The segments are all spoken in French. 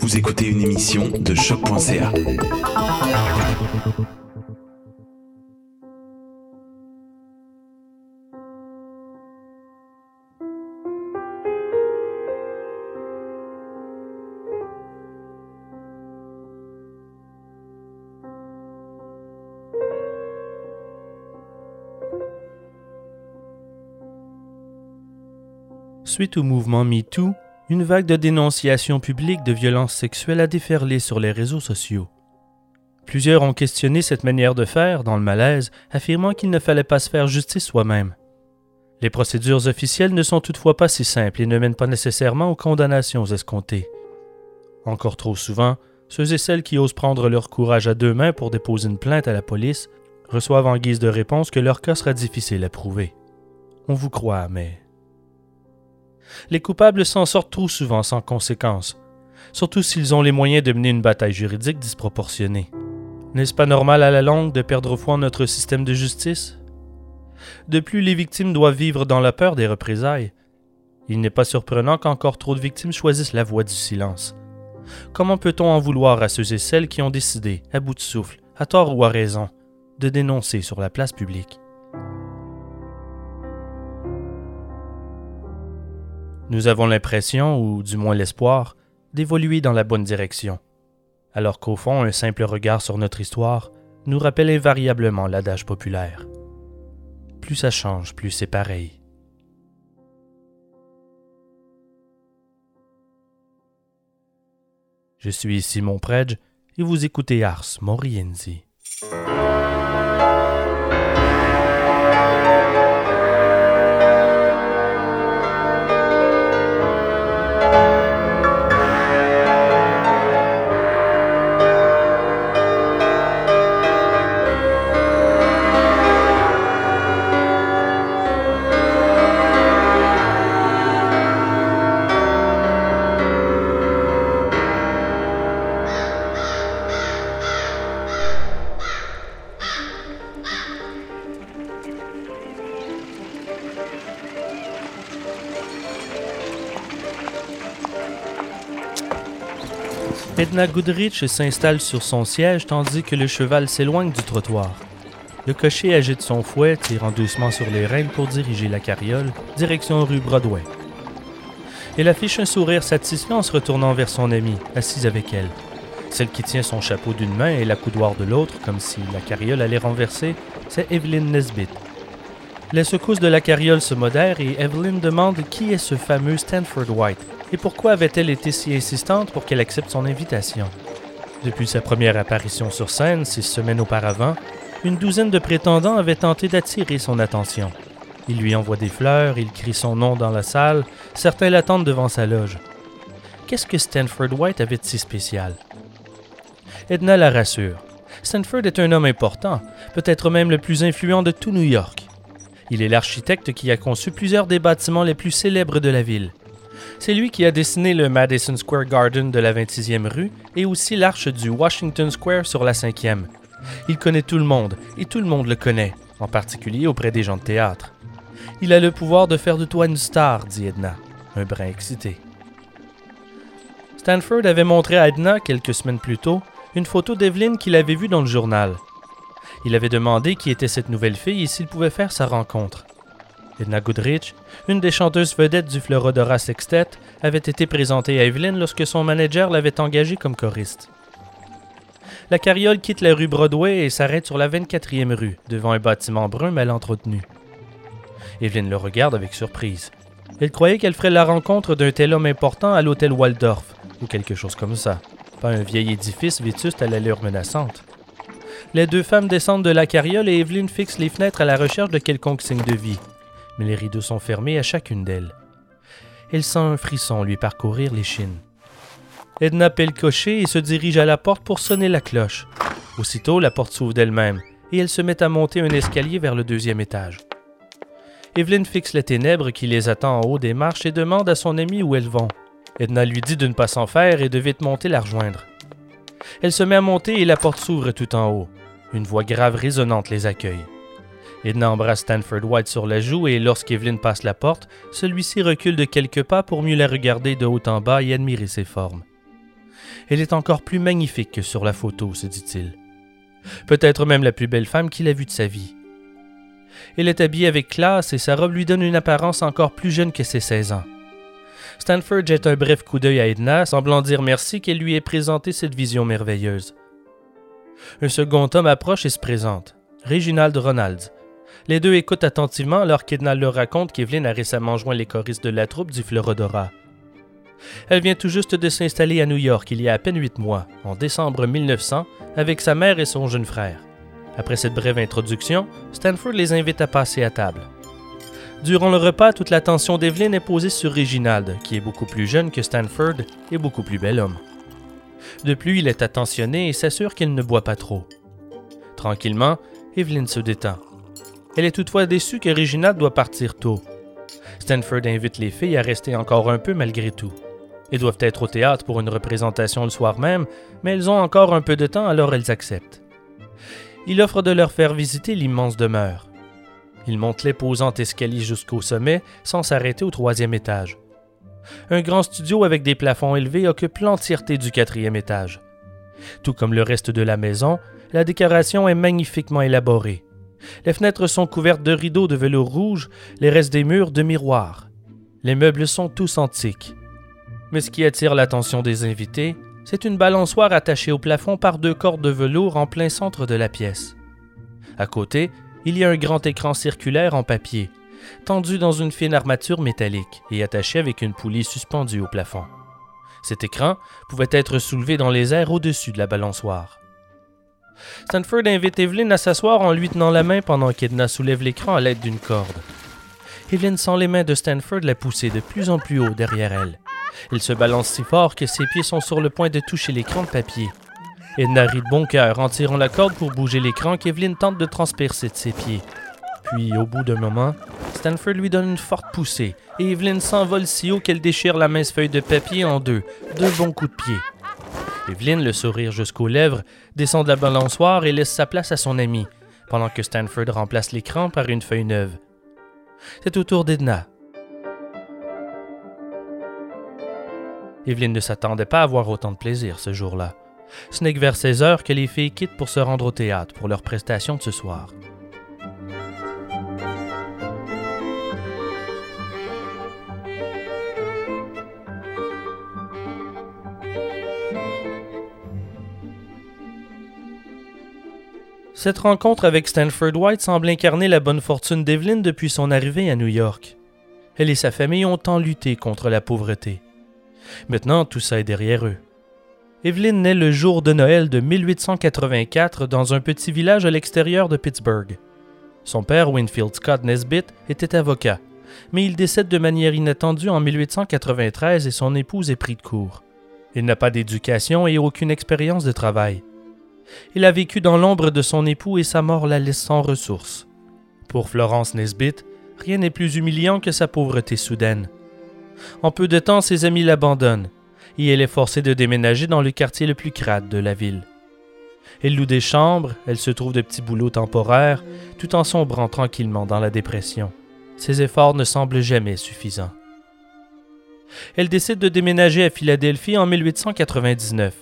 Vous écoutez une émission de choc.ca. Suite au mouvement MeToo, une vague de dénonciations publiques de violences sexuelles a déferlé sur les réseaux sociaux. Plusieurs ont questionné cette manière de faire dans le malaise, affirmant qu'il ne fallait pas se faire justice soi-même. Les procédures officielles ne sont toutefois pas si simples et ne mènent pas nécessairement aux condamnations escomptées. Encore trop souvent, ceux et celles qui osent prendre leur courage à deux mains pour déposer une plainte à la police reçoivent en guise de réponse que leur cas sera difficile à prouver. On vous croit, mais les coupables s'en sortent trop souvent sans conséquence, surtout s'ils ont les moyens de mener une bataille juridique disproportionnée. N'est-ce pas normal à la longue de perdre foi en notre système de justice? De plus, les victimes doivent vivre dans la peur des représailles. Il n'est pas surprenant qu'encore trop de victimes choisissent la voie du silence. Comment peut-on en vouloir à ceux et celles qui ont décidé, à bout de souffle, à tort ou à raison, de dénoncer sur la place publique? Nous avons l'impression, ou du moins l'espoir, d'évoluer dans la bonne direction, alors qu'au fond, un simple regard sur notre histoire nous rappelle invariablement l'adage populaire. Plus ça change, plus c'est pareil. Je suis Simon Predge et vous écoutez Ars Morienzi. Edna Goodrich s'installe sur son siège tandis que le cheval s'éloigne du trottoir. Le cocher agite son fouet, tirant doucement sur les rênes pour diriger la carriole, direction rue Broadway. Elle affiche un sourire satisfait en se retournant vers son amie, assise avec elle. Celle qui tient son chapeau d'une main et la coudoir de l'autre, comme si la carriole allait renverser, c'est Evelyn Nesbitt. Les secousses de la carriole se modèrent et Evelyn demande qui est ce fameux Stanford White, et pourquoi avait-elle été si insistante pour qu'elle accepte son invitation? Depuis sa première apparition sur scène, six semaines auparavant, une douzaine de prétendants avaient tenté d'attirer son attention. Il lui envoie des fleurs, il crie son nom dans la salle, certains l'attendent devant sa loge. Qu'est-ce que Stanford White avait de si spécial? Edna la rassure. Stanford est un homme important, peut-être même le plus influent de tout New York. Il est l'architecte qui a conçu plusieurs des bâtiments les plus célèbres de la ville. C'est lui qui a dessiné le Madison Square Garden de la 26e rue et aussi l'arche du Washington Square sur la 5e. Il connaît tout le monde et tout le monde le connaît, en particulier auprès des gens de théâtre. Il a le pouvoir de faire de toi une star, dit Edna, un brin excité. Stanford avait montré à Edna, quelques semaines plus tôt, une photo d'Evelyn qu'il avait vue dans le journal. Il avait demandé qui était cette nouvelle fille et s'il pouvait faire sa rencontre. Edna Goodrich, une des chanteuses vedettes du Florodora Sextet, avait été présentée à Evelyn lorsque son manager l'avait engagée comme choriste. La carriole quitte la rue Broadway et s'arrête sur la 24e rue, devant un bâtiment brun mal entretenu. Evelyn le regarde avec surprise. Elle croyait qu'elle ferait la rencontre d'un tel homme important à l'hôtel Waldorf, ou quelque chose comme ça, pas un vieil édifice vétuste à l'allure menaçante. Les deux femmes descendent de la carriole et Evelyn fixe les fenêtres à la recherche de quelconque signe de vie, mais les rideaux sont fermés à chacune d'elles. Elle sent un frisson lui parcourir les chines. Edna paie le cocher et se dirige à la porte pour sonner la cloche. Aussitôt, la porte s'ouvre d'elle-même et elle se met à monter un escalier vers le deuxième étage. Evelyn fixe les ténèbres qui les attend en haut des marches et demande à son amie où elles vont. Edna lui dit de ne pas s'en faire et de vite monter la rejoindre. Elle se met à monter et la porte s'ouvre tout en haut. Une voix grave résonnante les accueille. Edna embrasse Stanford White sur la joue et lorsqu'Evelyn passe la porte, celui-ci recule de quelques pas pour mieux la regarder de haut en bas et admirer ses formes. Elle est encore plus magnifique que sur la photo, se dit-il. Peut-être même la plus belle femme qu'il a vue de sa vie. Elle est habillée avec classe et sa robe lui donne une apparence encore plus jeune que ses 16 ans. Stanford jette un bref coup d'œil à Edna, semblant dire merci qu'elle lui ait présenté cette vision merveilleuse. Un second homme approche et se présente, Reginald Ronalds. Les deux écoutent attentivement alors qu'Edna leur raconte qu'Evelyn a récemment joint les choristes de la troupe du Florodora. Elle vient tout juste de s'installer à New York il y a à peine huit mois, en décembre 1900, avec sa mère et son jeune frère. Après cette brève introduction, Stanford les invite à passer à table. Durant le repas, toute l'attention d'Evelyn est posée sur Reginald, qui est beaucoup plus jeune que Stanford et beaucoup plus bel homme. De plus, il est attentionné et s'assure qu'il ne boit pas trop. Tranquillement, Evelyn se détend. Elle est toutefois déçue que Reginald doit partir tôt. Stanford invite les filles à rester encore un peu malgré tout. Elles doivent être au théâtre pour une représentation le soir même, mais elles ont encore un peu de temps alors elles acceptent. Il offre de leur faire visiter l'immense demeure. Il monte l'imposant escalier jusqu'au sommet sans s'arrêter au troisième étage. Un grand studio avec des plafonds élevés occupe l'entièreté du quatrième étage. Tout comme le reste de la maison, la décoration est magnifiquement élaborée. Les fenêtres sont couvertes de rideaux de velours rouge, les restes des murs de miroirs. Les meubles sont tous antiques. Mais ce qui attire l'attention des invités, c'est une balançoire attachée au plafond par deux cordes de velours en plein centre de la pièce. À côté, il y a un grand écran circulaire en papier, tendu dans une fine armature métallique et attaché avec une poulie suspendue au plafond. Cet écran pouvait être soulevé dans les airs au-dessus de la balançoire. Stanford invite Evelyn à s'asseoir en lui tenant la main pendant qu'Edna soulève l'écran à l'aide d'une corde. Evelyn sent les mains de Stanford la pousser de plus en plus haut derrière elle. Elle se balance si fort que ses pieds sont sur le point de toucher l'écran de papier. Edna rit de bon cœur en tirant la corde pour bouger l'écran qu'Evelyn tente de transpercer de ses pieds. Puis, au bout d'un moment, Stanford lui donne une forte poussée et Evelyn s'envole si haut qu'elle déchire la mince feuille de papier en deux, deux bons coups de pied. Evelyn, le sourire jusqu'aux lèvres, descend de la balançoire et laisse sa place à son ami, pendant que Stanford remplace l'écran par une feuille neuve. C'est au tour d'Edna. Evelyn ne s'attendait pas à avoir autant de plaisir ce jour-là. Ce n'est que vers 16 heures que les filles quittent pour se rendre au théâtre pour leur prestation de ce soir. Cette rencontre avec Stanford White semble incarner la bonne fortune d'Evelyn depuis son arrivée à New York. Elle et sa famille ont tant lutté contre la pauvreté. Maintenant, tout ça est derrière eux. Evelyn naît le jour de Noël de 1884 dans un petit village à l'extérieur de Pittsburgh. Son père, Winfield Scott Nesbitt, était avocat, mais il décède de manière inattendue en 1893 et son épouse est prise de court. Il n'a pas d'éducation et aucune expérience de travail. Il a vécu dans l'ombre de son époux et sa mort la laisse sans ressources. Pour Florence Nesbitt, rien n'est plus humiliant que sa pauvreté soudaine. En peu de temps, ses amis l'abandonnent et elle est forcée de déménager dans le quartier le plus crade de la ville. Elle loue des chambres, elle se trouve de petits boulots temporaires, tout en sombrant tranquillement dans la dépression. Ses efforts ne semblent jamais suffisants. Elle décide de déménager à Philadelphie en 1899,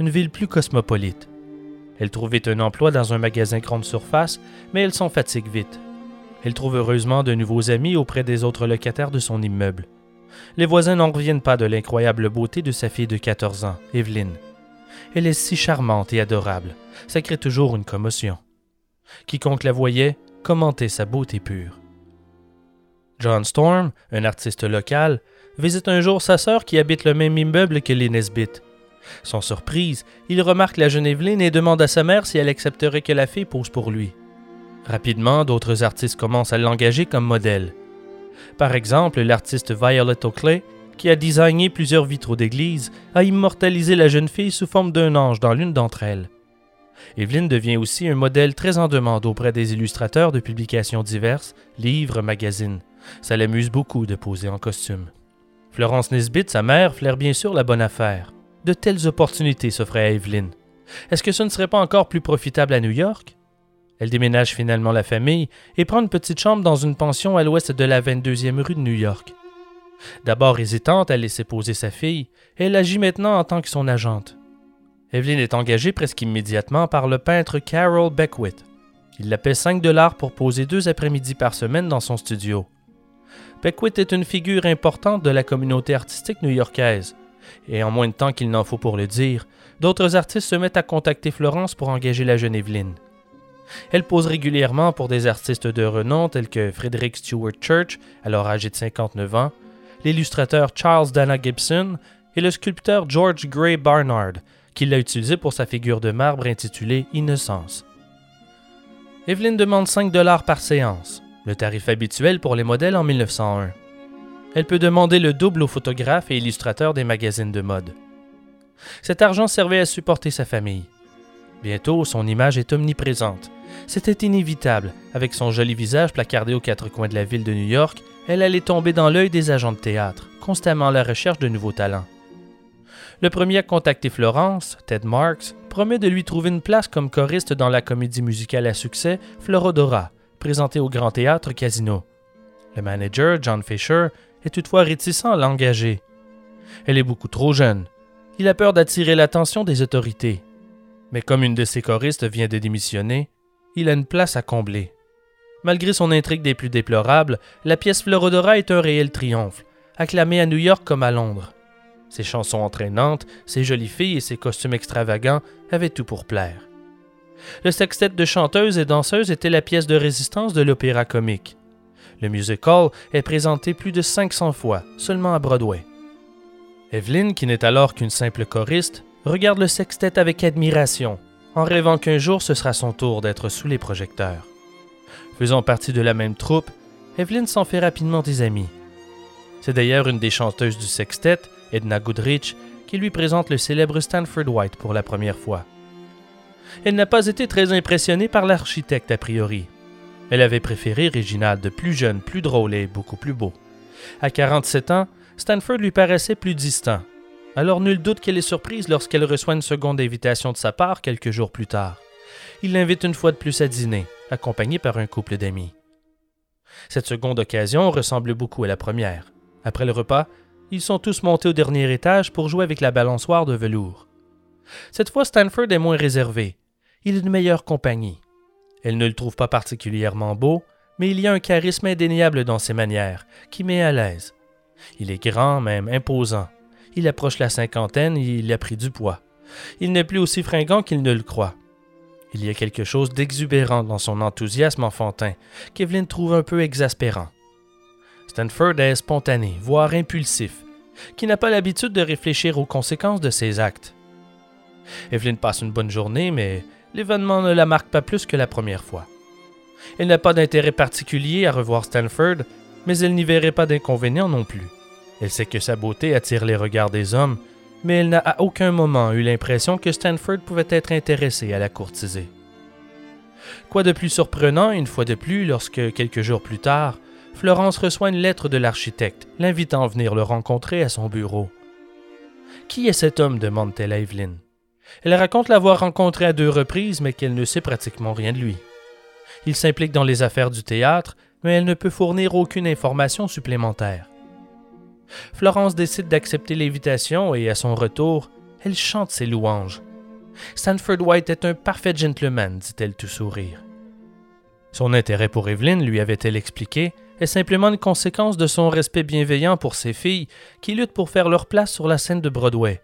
une ville plus cosmopolite. Elle trouve vite un emploi dans un magasin grande surface, mais elle s'en fatigue vite. Elle trouve heureusement de nouveaux amis auprès des autres locataires de son immeuble. Les voisins n'en reviennent pas de l'incroyable beauté de sa fille de 14 ans, Evelyn. Elle est si charmante et adorable, ça crée toujours une commotion. Quiconque la voyait commentait sa beauté pure. John Storm, un artiste local, visite un jour sa sœur qui habite le même immeuble que les Nesbitt. Sans surprise, il remarque la jeune Evelyn et demande à sa mère si elle accepterait que la fille pose pour lui. Rapidement, d'autres artistes commencent à l'engager comme modèle. Par exemple, l'artiste Violet Oakley, qui a designé plusieurs vitraux d'église, a immortalisé la jeune fille sous forme d'un ange dans l'une d'entre elles. Evelyn devient aussi un modèle très en demande auprès des illustrateurs de publications diverses, livres, magazines. Ça l'amuse beaucoup de poser en costume. Florence Nesbitt, sa mère, flaire bien sûr la bonne affaire de telles opportunités s'offraient à Evelyn. Est-ce que ce ne serait pas encore plus profitable à New York? Elle déménage finalement la famille et prend une petite chambre dans une pension à l'ouest de la 22e rue de New York. D'abord hésitante à laisser poser sa fille, elle agit maintenant en tant que son agente. Evelyn est engagée presque immédiatement par le peintre Carol Beckwith. Il la paie 5 dollars pour poser deux après-midi par semaine dans son studio. Beckwith est une figure importante de la communauté artistique new-yorkaise, et en moins de temps qu'il n'en faut pour le dire, d'autres artistes se mettent à contacter Florence pour engager la jeune Evelyn. Elle pose régulièrement pour des artistes de renom tels que Frederick Stewart Church, alors âgé de 59 ans, l'illustrateur Charles Dana Gibson et le sculpteur George Gray Barnard, qui l'a utilisé pour sa figure de marbre intitulée Innocence. Evelyn demande 5 dollars par séance, le tarif habituel pour les modèles en 1901. Elle peut demander le double aux photographes et illustrateurs des magazines de mode. Cet argent servait à supporter sa famille. Bientôt, son image est omniprésente. C'était inévitable. Avec son joli visage placardé aux quatre coins de la ville de New York, elle allait tomber dans l'œil des agents de théâtre, constamment à la recherche de nouveaux talents. Le premier à contacter Florence, Ted Marks, promet de lui trouver une place comme choriste dans la comédie musicale à succès Florodora, présentée au Grand Théâtre Casino. Le manager, John Fisher, est toutefois réticent à l'engager. Elle est beaucoup trop jeune. Il a peur d'attirer l'attention des autorités mais comme une de ses choristes vient de démissionner, il a une place à combler. Malgré son intrigue des plus déplorables, la pièce Florodora est un réel triomphe, acclamée à New York comme à Londres. Ses chansons entraînantes, ses jolies filles et ses costumes extravagants avaient tout pour plaire. Le sextet de chanteuses et danseuses était la pièce de résistance de l'opéra comique. Le musical est présenté plus de 500 fois, seulement à Broadway. Evelyn, qui n'est alors qu'une simple choriste, regarde le sextet avec admiration, en rêvant qu'un jour ce sera son tour d'être sous les projecteurs. Faisant partie de la même troupe, Evelyn s'en fait rapidement des amis. C'est d'ailleurs une des chanteuses du sextet, Edna Goodrich, qui lui présente le célèbre Stanford White pour la première fois. Elle n'a pas été très impressionnée par l'architecte a priori. Elle avait préféré Reginald, plus jeune, plus drôle et beaucoup plus beau. À 47 ans, Stanford lui paraissait plus distant, alors nul doute qu'elle est surprise lorsqu'elle reçoit une seconde invitation de sa part quelques jours plus tard. Il l'invite une fois de plus à dîner, accompagné par un couple d'amis. Cette seconde occasion ressemble beaucoup à la première. Après le repas, ils sont tous montés au dernier étage pour jouer avec la balançoire de velours. Cette fois, Stanford est moins réservé. Il est de meilleure compagnie. Elle ne le trouve pas particulièrement beau, mais il y a un charisme indéniable dans ses manières, qui met à l'aise. Il est grand, même imposant. Il approche la cinquantaine et il a pris du poids. Il n'est plus aussi fringant qu'il ne le croit. Il y a quelque chose d'exubérant dans son enthousiasme enfantin, qu'Evelyn trouve un peu exaspérant. Stanford est spontané, voire impulsif, qui n'a pas l'habitude de réfléchir aux conséquences de ses actes. Evelyn passe une bonne journée, mais l'événement ne la marque pas plus que la première fois. Elle n'a pas d'intérêt particulier à revoir Stanford, mais elle n'y verrait pas d'inconvénient non plus. Elle sait que sa beauté attire les regards des hommes, mais elle n'a à aucun moment eu l'impression que Stanford pouvait être intéressé à la courtiser. Quoi de plus surprenant, une fois de plus, lorsque, quelques jours plus tard, Florence reçoit une lettre de l'architecte, l'invitant à venir le rencontrer à son bureau. Qui est cet homme? demande-t-elle à Evelyn. Elle raconte l'avoir rencontré à deux reprises, mais qu'elle ne sait pratiquement rien de lui. Il s'implique dans les affaires du théâtre, mais elle ne peut fournir aucune information supplémentaire. Florence décide d'accepter l'invitation et à son retour, elle chante ses louanges. Stanford White est un parfait gentleman, dit-elle tout sourire. Son intérêt pour Evelyn, lui avait-elle expliqué, est simplement une conséquence de son respect bienveillant pour ses filles qui luttent pour faire leur place sur la scène de Broadway.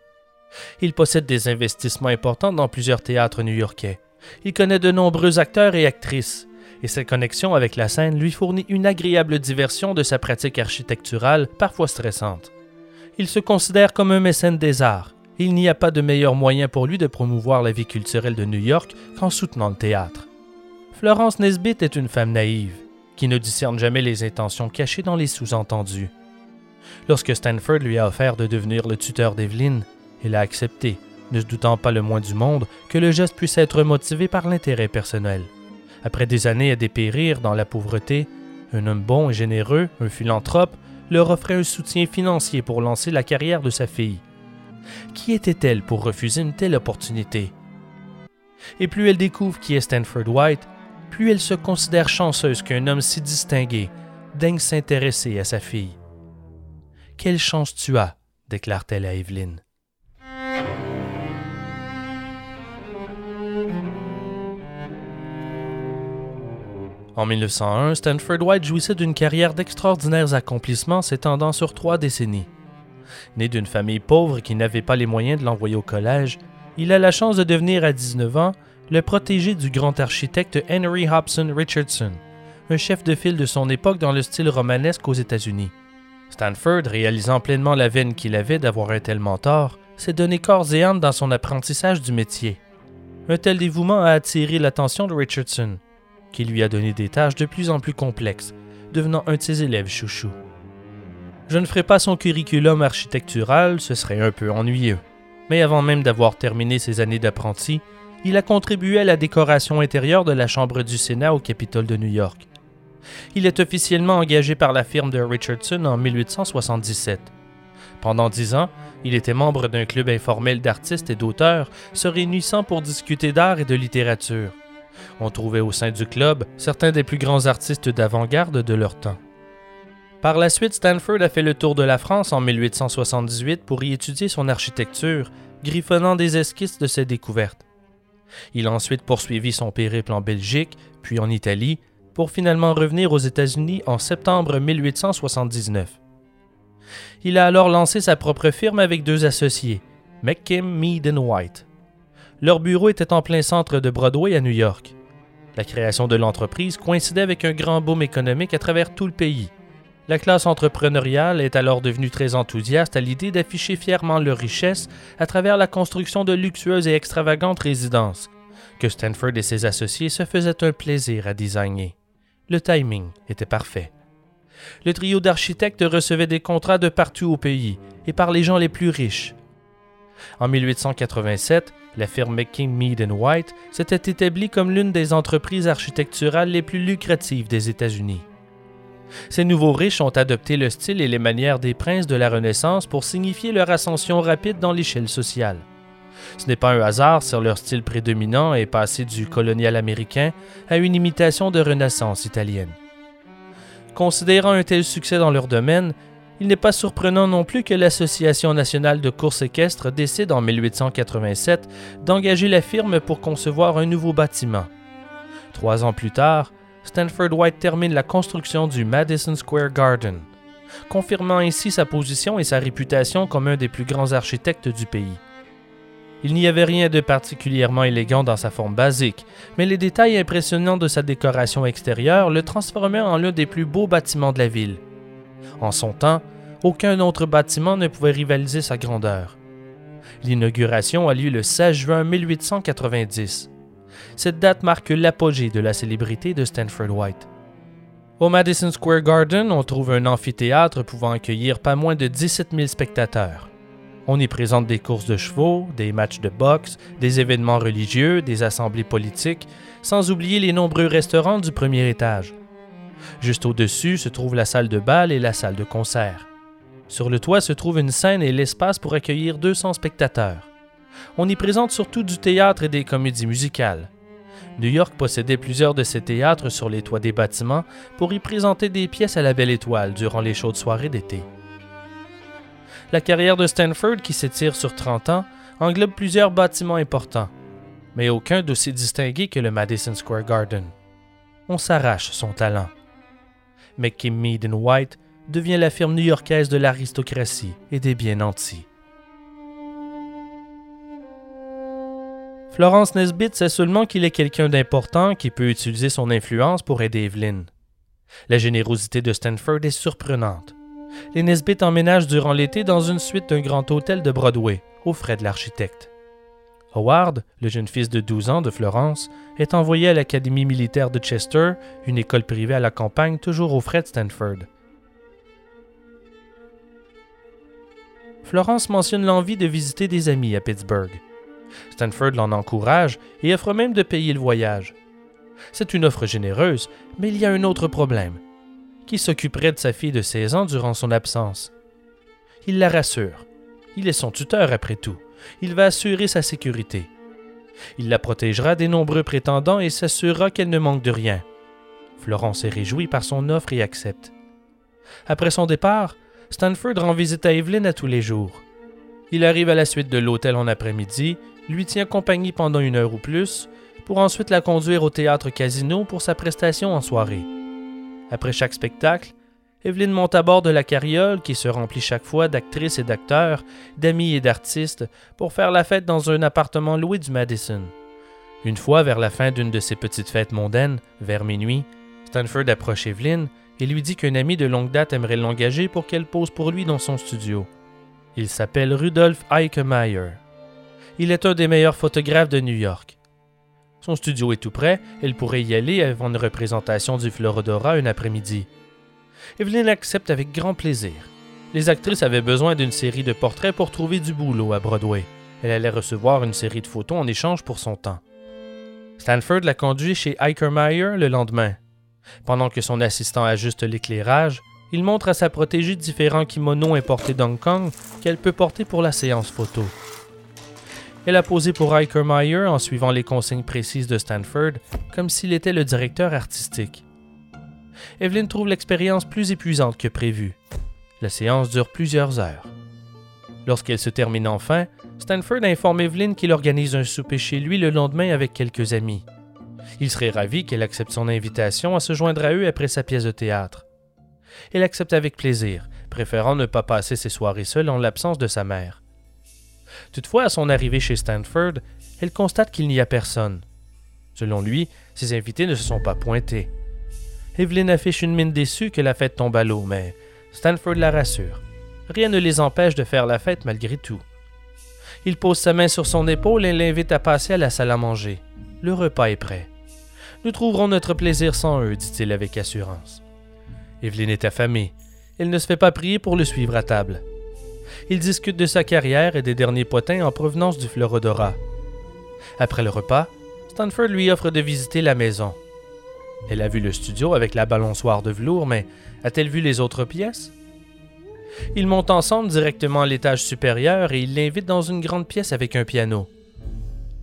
Il possède des investissements importants dans plusieurs théâtres new-yorkais. Il connaît de nombreux acteurs et actrices et sa connexion avec la scène lui fournit une agréable diversion de sa pratique architecturale parfois stressante. Il se considère comme un mécène des arts. il n'y a pas de meilleur moyen pour lui de promouvoir la vie culturelle de New York qu'en soutenant le théâtre. Florence Nesbitt est une femme naïve, qui ne discerne jamais les intentions cachées dans les sous-entendus. Lorsque Stanford lui a offert de devenir le tuteur d'Evelyn, elle a accepté, ne se doutant pas le moins du monde que le geste puisse être motivé par l'intérêt personnel. Après des années à dépérir dans la pauvreté, un homme bon et généreux, un philanthrope, leur offrait un soutien financier pour lancer la carrière de sa fille. Qui était-elle pour refuser une telle opportunité? Et plus elle découvre qui est Stanford White, plus elle se considère chanceuse qu'un homme si distingué daigne s'intéresser à sa fille. Quelle chance tu as, déclare-t-elle à Evelyn. En 1901, Stanford White jouissait d'une carrière d'extraordinaires accomplissements s'étendant sur trois décennies. Né d'une famille pauvre qui n'avait pas les moyens de l'envoyer au collège, il a la chance de devenir à 19 ans le protégé du grand architecte Henry Hobson Richardson, un chef de file de son époque dans le style romanesque aux États-Unis. Stanford, réalisant pleinement la veine qu'il avait d'avoir un tel mentor, s'est donné corps et âme dans son apprentissage du métier. Un tel dévouement a attiré l'attention de Richardson, qui lui a donné des tâches de plus en plus complexes, devenant un de ses élèves chouchou. Je ne ferai pas son curriculum architectural, ce serait un peu ennuyeux. Mais avant même d'avoir terminé ses années d'apprenti, il a contribué à la décoration intérieure de la Chambre du Sénat au Capitole de New York. Il est officiellement engagé par la firme de Richardson en 1877. Pendant dix ans, il était membre d'un club informel d'artistes et d'auteurs se réunissant pour discuter d'art et de littérature. On trouvait au sein du club certains des plus grands artistes d'avant-garde de leur temps. Par la suite, Stanford a fait le tour de la France en 1878 pour y étudier son architecture, griffonnant des esquisses de ses découvertes. Il a ensuite poursuivi son périple en Belgique, puis en Italie, pour finalement revenir aux États-Unis en septembre 1879. Il a alors lancé sa propre firme avec deux associés, McKim, Mead White. Leur bureau était en plein centre de Broadway à New York. La création de l'entreprise coïncidait avec un grand boom économique à travers tout le pays. La classe entrepreneuriale est alors devenue très enthousiaste à l'idée d'afficher fièrement leur richesse à travers la construction de luxueuses et extravagantes résidences, que Stanford et ses associés se faisaient un plaisir à designer. Le timing était parfait. Le trio d'architectes recevait des contrats de partout au pays et par les gens les plus riches. En 1887, la firme McKing Mead White s'était établie comme l'une des entreprises architecturales les plus lucratives des États-Unis. Ces nouveaux riches ont adopté le style et les manières des princes de la Renaissance pour signifier leur ascension rapide dans l'échelle sociale. Ce n'est pas un hasard si leur style prédominant est passé du colonial américain à une imitation de Renaissance italienne. Considérant un tel succès dans leur domaine, il n'est pas surprenant non plus que l'Association nationale de courses équestres décide en 1887 d'engager la firme pour concevoir un nouveau bâtiment. Trois ans plus tard, Stanford White termine la construction du Madison Square Garden, confirmant ainsi sa position et sa réputation comme un des plus grands architectes du pays. Il n'y avait rien de particulièrement élégant dans sa forme basique, mais les détails impressionnants de sa décoration extérieure le transformaient en l'un des plus beaux bâtiments de la ville. En son temps, aucun autre bâtiment ne pouvait rivaliser sa grandeur. L'inauguration a lieu le 16 juin 1890. Cette date marque l'apogée de la célébrité de Stanford White. Au Madison Square Garden, on trouve un amphithéâtre pouvant accueillir pas moins de 17 000 spectateurs. On y présente des courses de chevaux, des matchs de boxe, des événements religieux, des assemblées politiques, sans oublier les nombreux restaurants du premier étage. Juste au-dessus se trouve la salle de bal et la salle de concert. Sur le toit se trouve une scène et l'espace pour accueillir 200 spectateurs. On y présente surtout du théâtre et des comédies musicales. New York possédait plusieurs de ces théâtres sur les toits des bâtiments pour y présenter des pièces à la belle étoile durant les chaudes soirées d'été. La carrière de Stanford, qui s'étire sur 30 ans, englobe plusieurs bâtiments importants, mais aucun d'aussi distingué que le Madison Square Garden. On s'arrache son talent. McKim Mead White devient la firme new-yorkaise de l'aristocratie et des biens nantis. Florence Nesbitt sait seulement qu'il est quelqu'un d'important qui peut utiliser son influence pour aider Evelyn. La générosité de Stanford est surprenante. Les Nesbitt emménagent durant l'été dans une suite d'un grand hôtel de Broadway, aux frais de l'architecte. Howard, le jeune fils de 12 ans de Florence, est envoyé à l'Académie militaire de Chester, une école privée à la campagne toujours aux frais de Stanford. Florence mentionne l'envie de visiter des amis à Pittsburgh. Stanford l'en encourage et offre même de payer le voyage. C'est une offre généreuse, mais il y a un autre problème. Qui s'occuperait de sa fille de 16 ans durant son absence? Il la rassure. Il est son tuteur après tout. Il va assurer sa sécurité. Il la protégera des nombreux prétendants et s'assurera qu'elle ne manque de rien. Florence est réjouie par son offre et accepte. Après son départ, Stanford rend visite à Evelyn à tous les jours. Il arrive à la suite de l'hôtel en après-midi, lui tient compagnie pendant une heure ou plus, pour ensuite la conduire au théâtre Casino pour sa prestation en soirée. Après chaque spectacle, Evelyn monte à bord de la carriole qui se remplit chaque fois d'actrices et d'acteurs, d'amis et d'artistes pour faire la fête dans un appartement loué du Madison. Une fois, vers la fin d'une de ces petites fêtes mondaines, vers minuit, Stanford approche Evelyn et lui dit qu'un ami de longue date aimerait l'engager pour qu'elle pose pour lui dans son studio. Il s'appelle Rudolf Eichemeyer. Il est un des meilleurs photographes de New York. Son studio est tout près, elle pourrait y aller avant une représentation du Florodora un après-midi. Evelyn accepte avec grand plaisir. Les actrices avaient besoin d'une série de portraits pour trouver du boulot à Broadway. Elle allait recevoir une série de photos en échange pour son temps. Stanford la conduit chez Eichermeyer le lendemain. Pendant que son assistant ajuste l'éclairage, il montre à sa protégée différents kimonos importés d'Hong Kong qu'elle peut porter pour la séance photo. Elle a posé pour Eichermeyer en suivant les consignes précises de Stanford, comme s'il était le directeur artistique. Evelyn trouve l'expérience plus épuisante que prévu. La séance dure plusieurs heures. Lorsqu'elle se termine enfin, Stanford informe Evelyn qu'il organise un souper chez lui le lendemain avec quelques amis. Il serait ravi qu'elle accepte son invitation à se joindre à eux après sa pièce de théâtre. Elle accepte avec plaisir, préférant ne pas passer ses soirées seule en l'absence de sa mère. Toutefois, à son arrivée chez Stanford, elle constate qu'il n'y a personne. Selon lui, ses invités ne se sont pas pointés. Evelyn affiche une mine déçue que la fête tombe à l'eau, mais Stanford la rassure. Rien ne les empêche de faire la fête malgré tout. Il pose sa main sur son épaule et l'invite à passer à la salle à manger. Le repas est prêt. Nous trouverons notre plaisir sans eux, dit-il avec assurance. Evelyne est affamée. Elle ne se fait pas prier pour le suivre à table. Ils discutent de sa carrière et des derniers potins en provenance du Florodora. Après le repas, Stanford lui offre de visiter la maison. Elle a vu le studio avec la balançoire de velours, mais a-t-elle vu les autres pièces? Ils montent ensemble directement à l'étage supérieur et il l'invite dans une grande pièce avec un piano.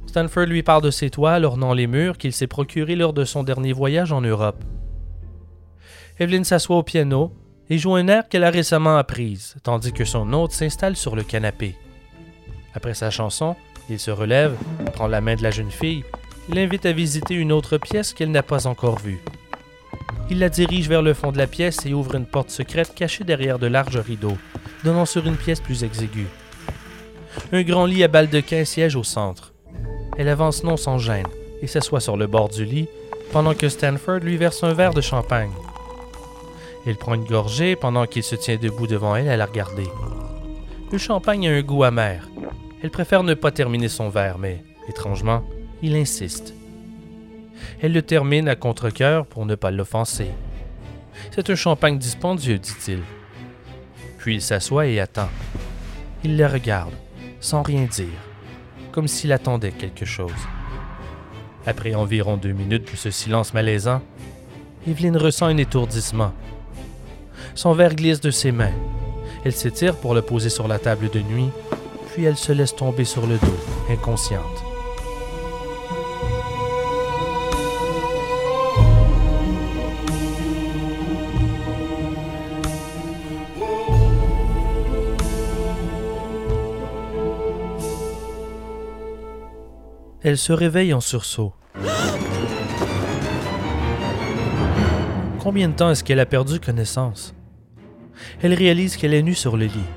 Stanford lui parle de ses toiles ornant les murs qu'il s'est procurées lors de son dernier voyage en Europe. Evelyn s'assoit au piano et joue un air qu'elle a récemment apprise, tandis que son hôte s'installe sur le canapé. Après sa chanson, il se relève, prend la main de la jeune fille l'invite à visiter une autre pièce qu'elle n'a pas encore vue. Il la dirige vers le fond de la pièce et ouvre une porte secrète cachée derrière de larges rideaux, donnant sur une pièce plus exiguë. Un grand lit à baldequin siège au centre. Elle avance non sans gêne et s'assoit sur le bord du lit pendant que Stanford lui verse un verre de champagne. Elle prend une gorgée pendant qu'il se tient debout devant elle à la regarder. Le champagne a un goût amer. Elle préfère ne pas terminer son verre, mais, étrangement, il insiste. Elle le termine à contre-coeur pour ne pas l'offenser. C'est un champagne dispendieux, dit-il. Puis il s'assoit et attend. Il la regarde, sans rien dire, comme s'il attendait quelque chose. Après environ deux minutes de ce silence malaisant, Evelyne ressent un étourdissement. Son verre glisse de ses mains. Elle s'étire pour le poser sur la table de nuit, puis elle se laisse tomber sur le dos, inconsciente. Elle se réveille en sursaut. Combien de temps est-ce qu'elle a perdu connaissance? Elle réalise qu'elle est nue sur le lit.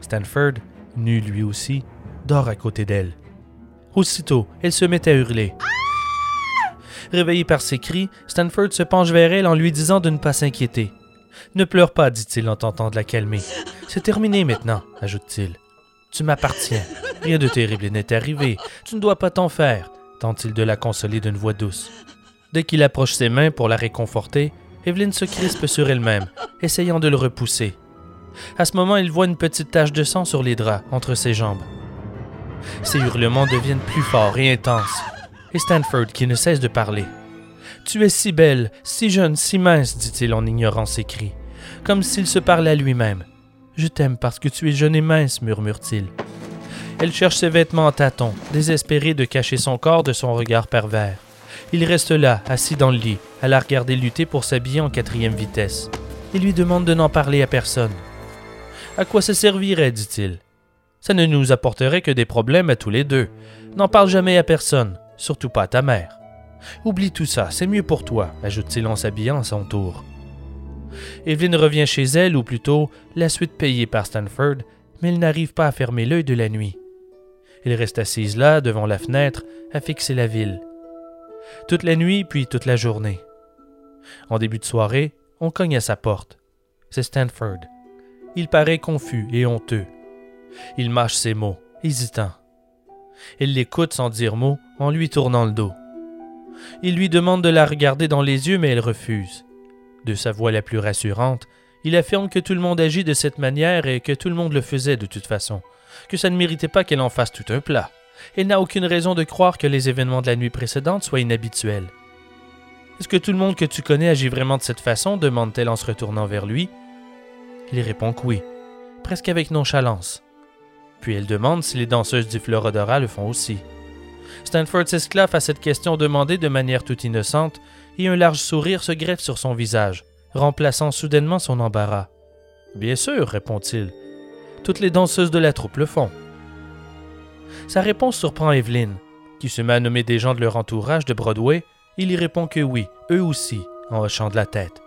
Stanford, nu lui aussi, dort à côté d'elle. Aussitôt, elle se met à hurler. Réveillée par ses cris, Stanford se penche vers elle en lui disant de ne pas s'inquiéter. Ne pleure pas, dit-il en tentant de la calmer. C'est terminé maintenant, ajoute-t-il. Tu m'appartiens. Rien de terrible n'est arrivé. Tu ne dois pas t'en faire, tente-t-il de la consoler d'une voix douce. Dès qu'il approche ses mains pour la réconforter, Evelyne se crispe sur elle-même, essayant de le repousser. À ce moment, il voit une petite tache de sang sur les draps, entre ses jambes. Ses hurlements deviennent plus forts et intenses, et Stanford qui ne cesse de parler. Tu es si belle, si jeune, si mince, dit-il en ignorant ses cris, comme s'il se parlait à lui-même. Je t'aime parce que tu es jeune et mince, murmure-t-il. Elle cherche ses vêtements en tâtons, désespérée de cacher son corps de son regard pervers. Il reste là, assis dans le lit, à la regarder lutter pour s'habiller en quatrième vitesse. Il lui demande de n'en parler à personne. À quoi ça servirait, dit-il. Ça ne nous apporterait que des problèmes à tous les deux. N'en parle jamais à personne, surtout pas à ta mère. Oublie tout ça, c'est mieux pour toi, ajoute-t-il en s'habillant à son tour. Evelyn revient chez elle, ou plutôt la suite payée par Stanford, mais elle n'arrive pas à fermer l'œil de la nuit. Elle reste assise là, devant la fenêtre, à fixer la ville. Toute la nuit, puis toute la journée. En début de soirée, on cogne à sa porte. C'est Stanford. Il paraît confus et honteux. Il mâche ses mots, hésitant. Elle l'écoute sans dire mot, en lui tournant le dos. Il lui demande de la regarder dans les yeux, mais elle refuse. De sa voix la plus rassurante, il affirme que tout le monde agit de cette manière et que tout le monde le faisait de toute façon, que ça ne méritait pas qu'elle en fasse tout un plat. Elle n'a aucune raison de croire que les événements de la nuit précédente soient inhabituels. Est-ce que tout le monde que tu connais agit vraiment de cette façon? demande-t-elle en se retournant vers lui. Il répond que oui, presque avec nonchalance. Puis elle demande si les danseuses du Florodora le font aussi. Stanford s'esclave à cette question demandée de manière toute innocente, et un large sourire se greffe sur son visage, remplaçant soudainement son embarras. Bien sûr, répond-il. Toutes les danseuses de la troupe le font. Sa réponse surprend Evelyn, qui se met à nommer des gens de leur entourage de Broadway. Il y répond que oui, eux aussi, en hochant de la tête.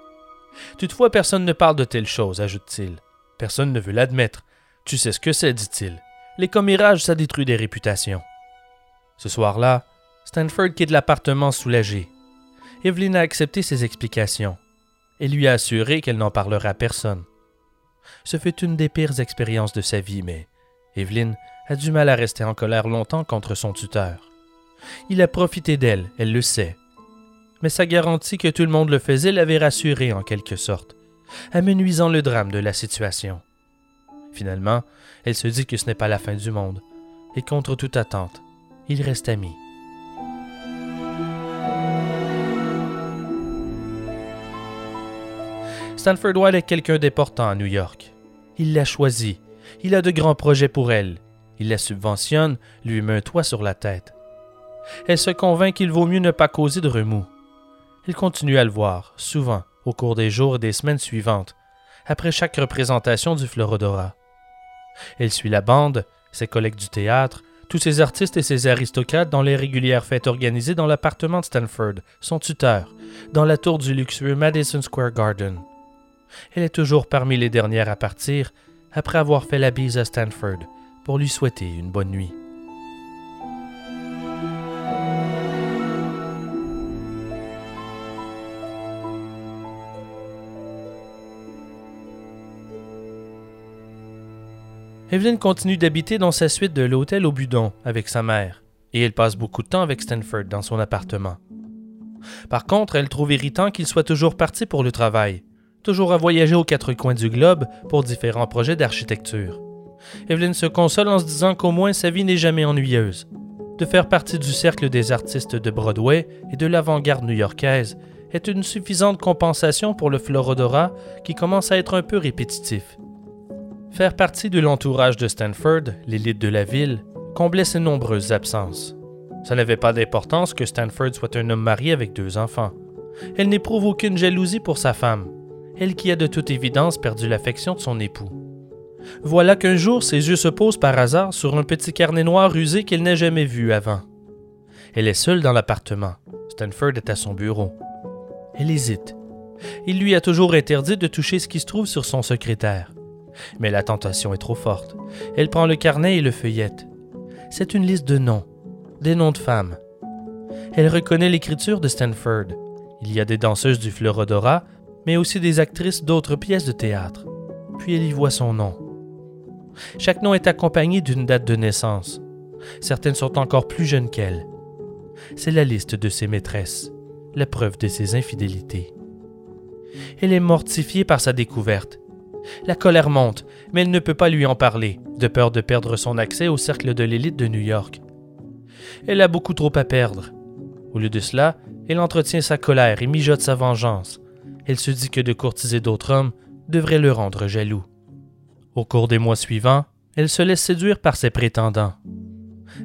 Toutefois, personne ne parle de telle chose, ajoute-t-il. Personne ne veut l'admettre. Tu sais ce que c'est, dit-il. Les commérages, ça détruit des réputations. Ce soir-là, Stanford quitte l'appartement soulagé. Evelyn a accepté ses explications et lui a assuré qu'elle n'en parlera à personne. Ce fut une des pires expériences de sa vie, mais Evelyn a du mal à rester en colère longtemps contre son tuteur. Il a profité d'elle, elle le sait. Mais sa garantie que tout le monde le faisait l'avait rassurée en quelque sorte, amenuisant le drame de la situation. Finalement, elle se dit que ce n'est pas la fin du monde, et contre toute attente, ils restent amis. Stanford White est quelqu'un d'important à New York. Il l'a choisi. Il a de grands projets pour elle. Il la subventionne, lui met un toit sur la tête. Elle se convainc qu'il vaut mieux ne pas causer de remous. Il continue à le voir, souvent, au cours des jours et des semaines suivantes, après chaque représentation du Florodora. Elle suit la bande, ses collègues du théâtre, tous ces artistes et ces aristocrates dans les régulières fêtes organisées dans l'appartement de Stanford, son tuteur, dans la tour du luxueux Madison Square Garden. Elle est toujours parmi les dernières à partir, après avoir fait la bise à Stanford, pour lui souhaiter une bonne nuit. Evelyn continue d'habiter dans sa suite de l'hôtel au Budon avec sa mère, et elle passe beaucoup de temps avec Stanford dans son appartement. Par contre, elle trouve irritant qu'il soit toujours parti pour le travail, toujours à voyager aux quatre coins du globe pour différents projets d'architecture. Evelyn se console en se disant qu'au moins sa vie n'est jamais ennuyeuse. De faire partie du cercle des artistes de Broadway et de l'avant-garde new-yorkaise est une suffisante compensation pour le Florodora qui commence à être un peu répétitif. Faire partie de l'entourage de Stanford, l'élite de la ville, comblait ses nombreuses absences. Ça n'avait pas d'importance que Stanford soit un homme marié avec deux enfants. Elle n'éprouve aucune jalousie pour sa femme, elle qui a de toute évidence perdu l'affection de son époux. Voilà qu'un jour ses yeux se posent par hasard sur un petit carnet noir usé qu'elle n'a jamais vu avant. Elle est seule dans l'appartement. Stanford est à son bureau. Elle hésite. Il lui a toujours interdit de toucher ce qui se trouve sur son secrétaire. Mais la tentation est trop forte. Elle prend le carnet et le feuillette. C'est une liste de noms, des noms de femmes. Elle reconnaît l'écriture de Stanford. Il y a des danseuses du Florodora, mais aussi des actrices d'autres pièces de théâtre. Puis elle y voit son nom. Chaque nom est accompagné d'une date de naissance. Certaines sont encore plus jeunes qu'elle. C'est la liste de ses maîtresses, la preuve de ses infidélités. Elle est mortifiée par sa découverte la colère monte, mais elle ne peut pas lui en parler, de peur de perdre son accès au cercle de l'élite de New York. Elle a beaucoup trop à perdre. Au lieu de cela, elle entretient sa colère et mijote sa vengeance. Elle se dit que de courtiser d'autres hommes devrait le rendre jaloux. Au cours des mois suivants, elle se laisse séduire par ses prétendants.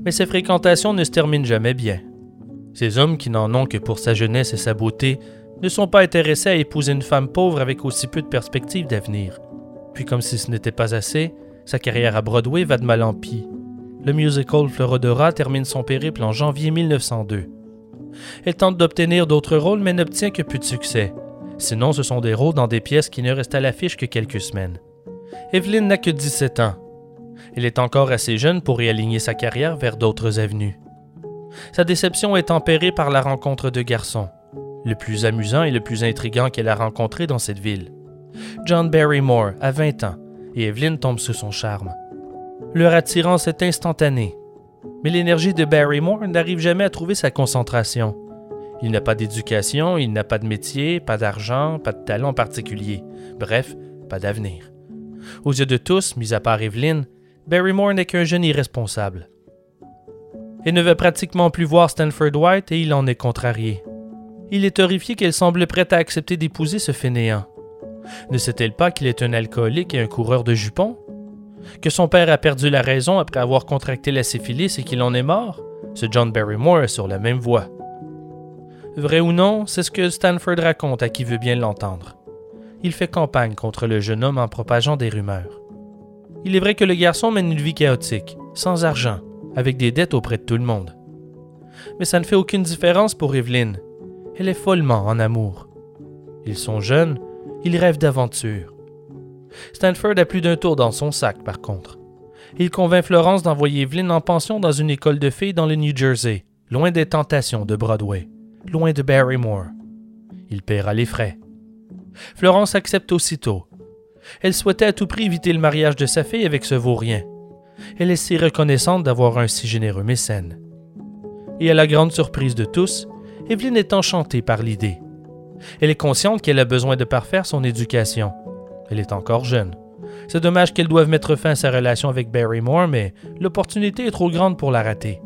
Mais ses fréquentations ne se terminent jamais bien. Ces hommes qui n'en ont que pour sa jeunesse et sa beauté ne sont pas intéressés à épouser une femme pauvre avec aussi peu de perspectives d'avenir. Puis comme si ce n'était pas assez, sa carrière à Broadway va de mal en pis. Le musical Florodora termine son périple en janvier 1902. Elle tente d'obtenir d'autres rôles mais n'obtient que peu de succès. Sinon, ce sont des rôles dans des pièces qui ne restent à l'affiche que quelques semaines. Evelyn n'a que 17 ans. Elle est encore assez jeune pour réaligner sa carrière vers d'autres avenues. Sa déception est tempérée par la rencontre de garçons, le plus amusant et le plus intrigant qu'elle a rencontré dans cette ville. John Barrymore a 20 ans et Evelyn tombe sous son charme. Leur attirance est instantanée, mais l'énergie de Barrymore n'arrive jamais à trouver sa concentration. Il n'a pas d'éducation, il n'a pas de métier, pas d'argent, pas de talent particulier. Bref, pas d'avenir. Aux yeux de tous, mis à part Evelyn, Barrymore n'est qu'un jeune irresponsable. Elle ne veut pratiquement plus voir Stanford White et il en est contrarié. Il est horrifié qu'elle semble prête à accepter d'épouser ce fainéant. Ne sait-elle pas qu'il est un alcoolique et un coureur de jupons? Que son père a perdu la raison après avoir contracté la syphilis et qu'il en est mort? Ce John Barrymore est sur la même voie. Vrai ou non, c'est ce que Stanford raconte à qui veut bien l'entendre. Il fait campagne contre le jeune homme en propageant des rumeurs. Il est vrai que le garçon mène une vie chaotique, sans argent, avec des dettes auprès de tout le monde. Mais ça ne fait aucune différence pour Evelyn. Elle est follement en amour. Ils sont jeunes, ils rêvent d'aventure. Stanford a plus d'un tour dans son sac, par contre. Il convainc Florence d'envoyer Evelyn en pension dans une école de filles dans le New Jersey, loin des tentations de Broadway loin de Barrymore. Il paiera les frais. Florence accepte aussitôt. Elle souhaitait à tout prix éviter le mariage de sa fille avec ce vaurien. Elle est si reconnaissante d'avoir un si généreux mécène. Et à la grande surprise de tous, Evelyne est enchantée par l'idée. Elle est consciente qu'elle a besoin de parfaire son éducation. Elle est encore jeune. C'est dommage qu'elle doive mettre fin à sa relation avec Barrymore, mais l'opportunité est trop grande pour la rater.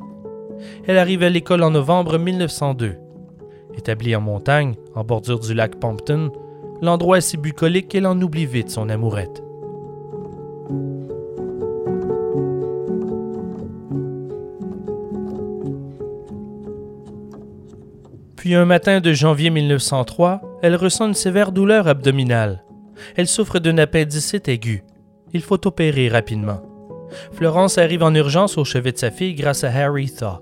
Elle arrive à l'école en novembre 1902. Établi en montagne, en bordure du lac Pompton, l'endroit est si bucolique qu'elle en oublie vite son amourette. Puis un matin de janvier 1903, elle ressent une sévère douleur abdominale. Elle souffre d'une appendicite aiguë. Il faut opérer rapidement. Florence arrive en urgence au chevet de sa fille grâce à Harry Thaw.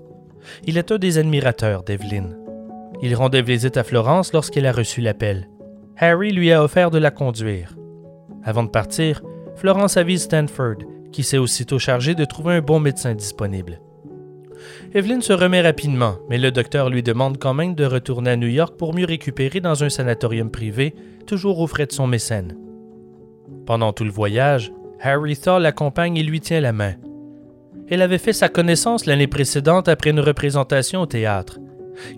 Il est un des admirateurs d'Evelyn. Il rendait visite à Florence lorsqu'elle a reçu l'appel. Harry lui a offert de la conduire. Avant de partir, Florence avise Stanford, qui s'est aussitôt chargé de trouver un bon médecin disponible. Evelyn se remet rapidement, mais le docteur lui demande quand même de retourner à New York pour mieux récupérer dans un sanatorium privé, toujours aux frais de son mécène. Pendant tout le voyage, Harry Thaw l'accompagne et lui tient la main. Elle avait fait sa connaissance l'année précédente après une représentation au théâtre.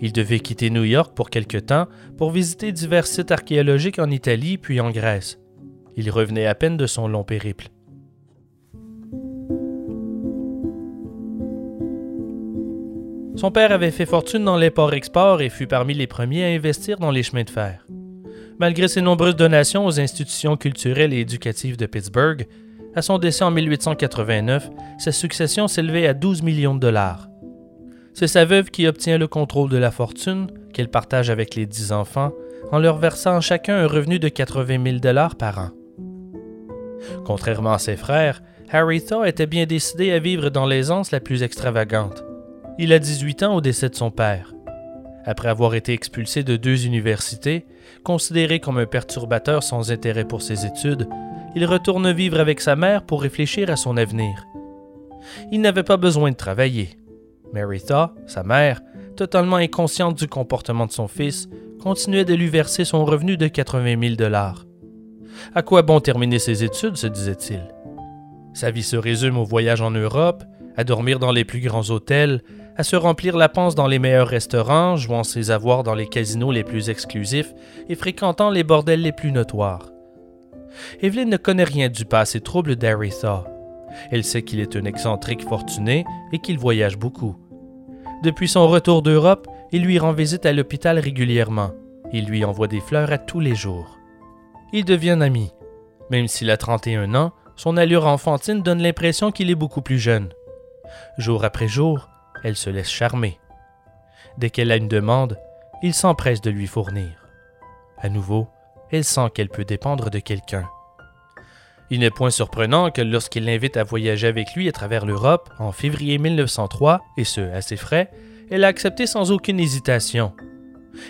Il devait quitter New York pour quelque temps pour visiter divers sites archéologiques en Italie puis en Grèce. Il revenait à peine de son long périple. Son père avait fait fortune dans l'import-export et fut parmi les premiers à investir dans les chemins de fer. Malgré ses nombreuses donations aux institutions culturelles et éducatives de Pittsburgh, à son décès en 1889, sa succession s'élevait à 12 millions de dollars. C'est sa veuve qui obtient le contrôle de la fortune, qu'elle partage avec les dix enfants, en leur versant chacun un revenu de 80 000 dollars par an. Contrairement à ses frères, Harry Thaw était bien décidé à vivre dans l'aisance la plus extravagante. Il a 18 ans au décès de son père. Après avoir été expulsé de deux universités, considéré comme un perturbateur sans intérêt pour ses études, il retourne vivre avec sa mère pour réfléchir à son avenir. Il n'avait pas besoin de travailler. Maritha, sa mère, totalement inconsciente du comportement de son fils, continuait de lui verser son revenu de 80 000 dollars. À quoi bon terminer ses études, se disait-il. Sa vie se résume au voyage en Europe, à dormir dans les plus grands hôtels, à se remplir la panse dans les meilleurs restaurants, jouant ses avoirs dans les casinos les plus exclusifs et fréquentant les bordels les plus notoires. Evelyn ne connaît rien du passé trouble d'Aretha. Elle sait qu'il est un excentrique fortuné et qu'il voyage beaucoup. Depuis son retour d'Europe, il lui rend visite à l'hôpital régulièrement. Il lui envoie des fleurs à tous les jours. Ils deviennent amis. Même s'il a 31 ans, son allure enfantine donne l'impression qu'il est beaucoup plus jeune. Jour après jour, elle se laisse charmer. Dès qu'elle a une demande, il s'empresse de lui fournir. À nouveau, elle sent qu'elle peut dépendre de quelqu'un. Il n'est point surprenant que lorsqu'il l'invite à voyager avec lui à travers l'Europe en février 1903, et ce assez frais, elle a accepté sans aucune hésitation.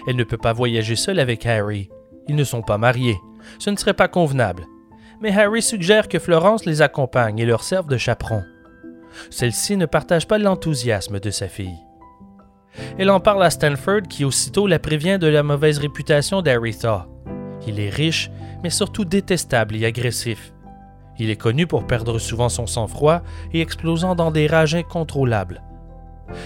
Elle ne peut pas voyager seule avec Harry. Ils ne sont pas mariés. Ce ne serait pas convenable. Mais Harry suggère que Florence les accompagne et leur serve de chaperon. Celle-ci ne partage pas l'enthousiasme de sa fille. Elle en parle à Stanford qui aussitôt la prévient de la mauvaise réputation d'Harry Thaw. Il est riche, mais surtout détestable et agressif. Il est connu pour perdre souvent son sang-froid et explosant dans des rages incontrôlables.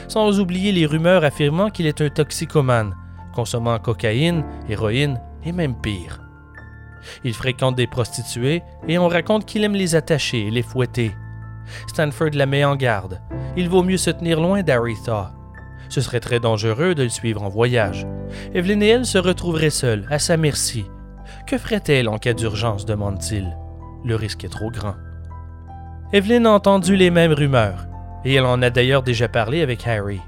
Sans oublier les rumeurs affirmant qu'il est un toxicomane, consommant cocaïne, héroïne et même pire. Il fréquente des prostituées et on raconte qu'il aime les attacher et les fouetter. Stanford la met en garde. Il vaut mieux se tenir loin d'Harry Thaw. Ce serait très dangereux de le suivre en voyage. Evelyn et elle se retrouveraient seules, à sa merci. Que ferait-elle en cas d'urgence demande-t-il. Le risque est trop grand. Evelyn a entendu les mêmes rumeurs, et elle en a d'ailleurs déjà parlé avec Harry.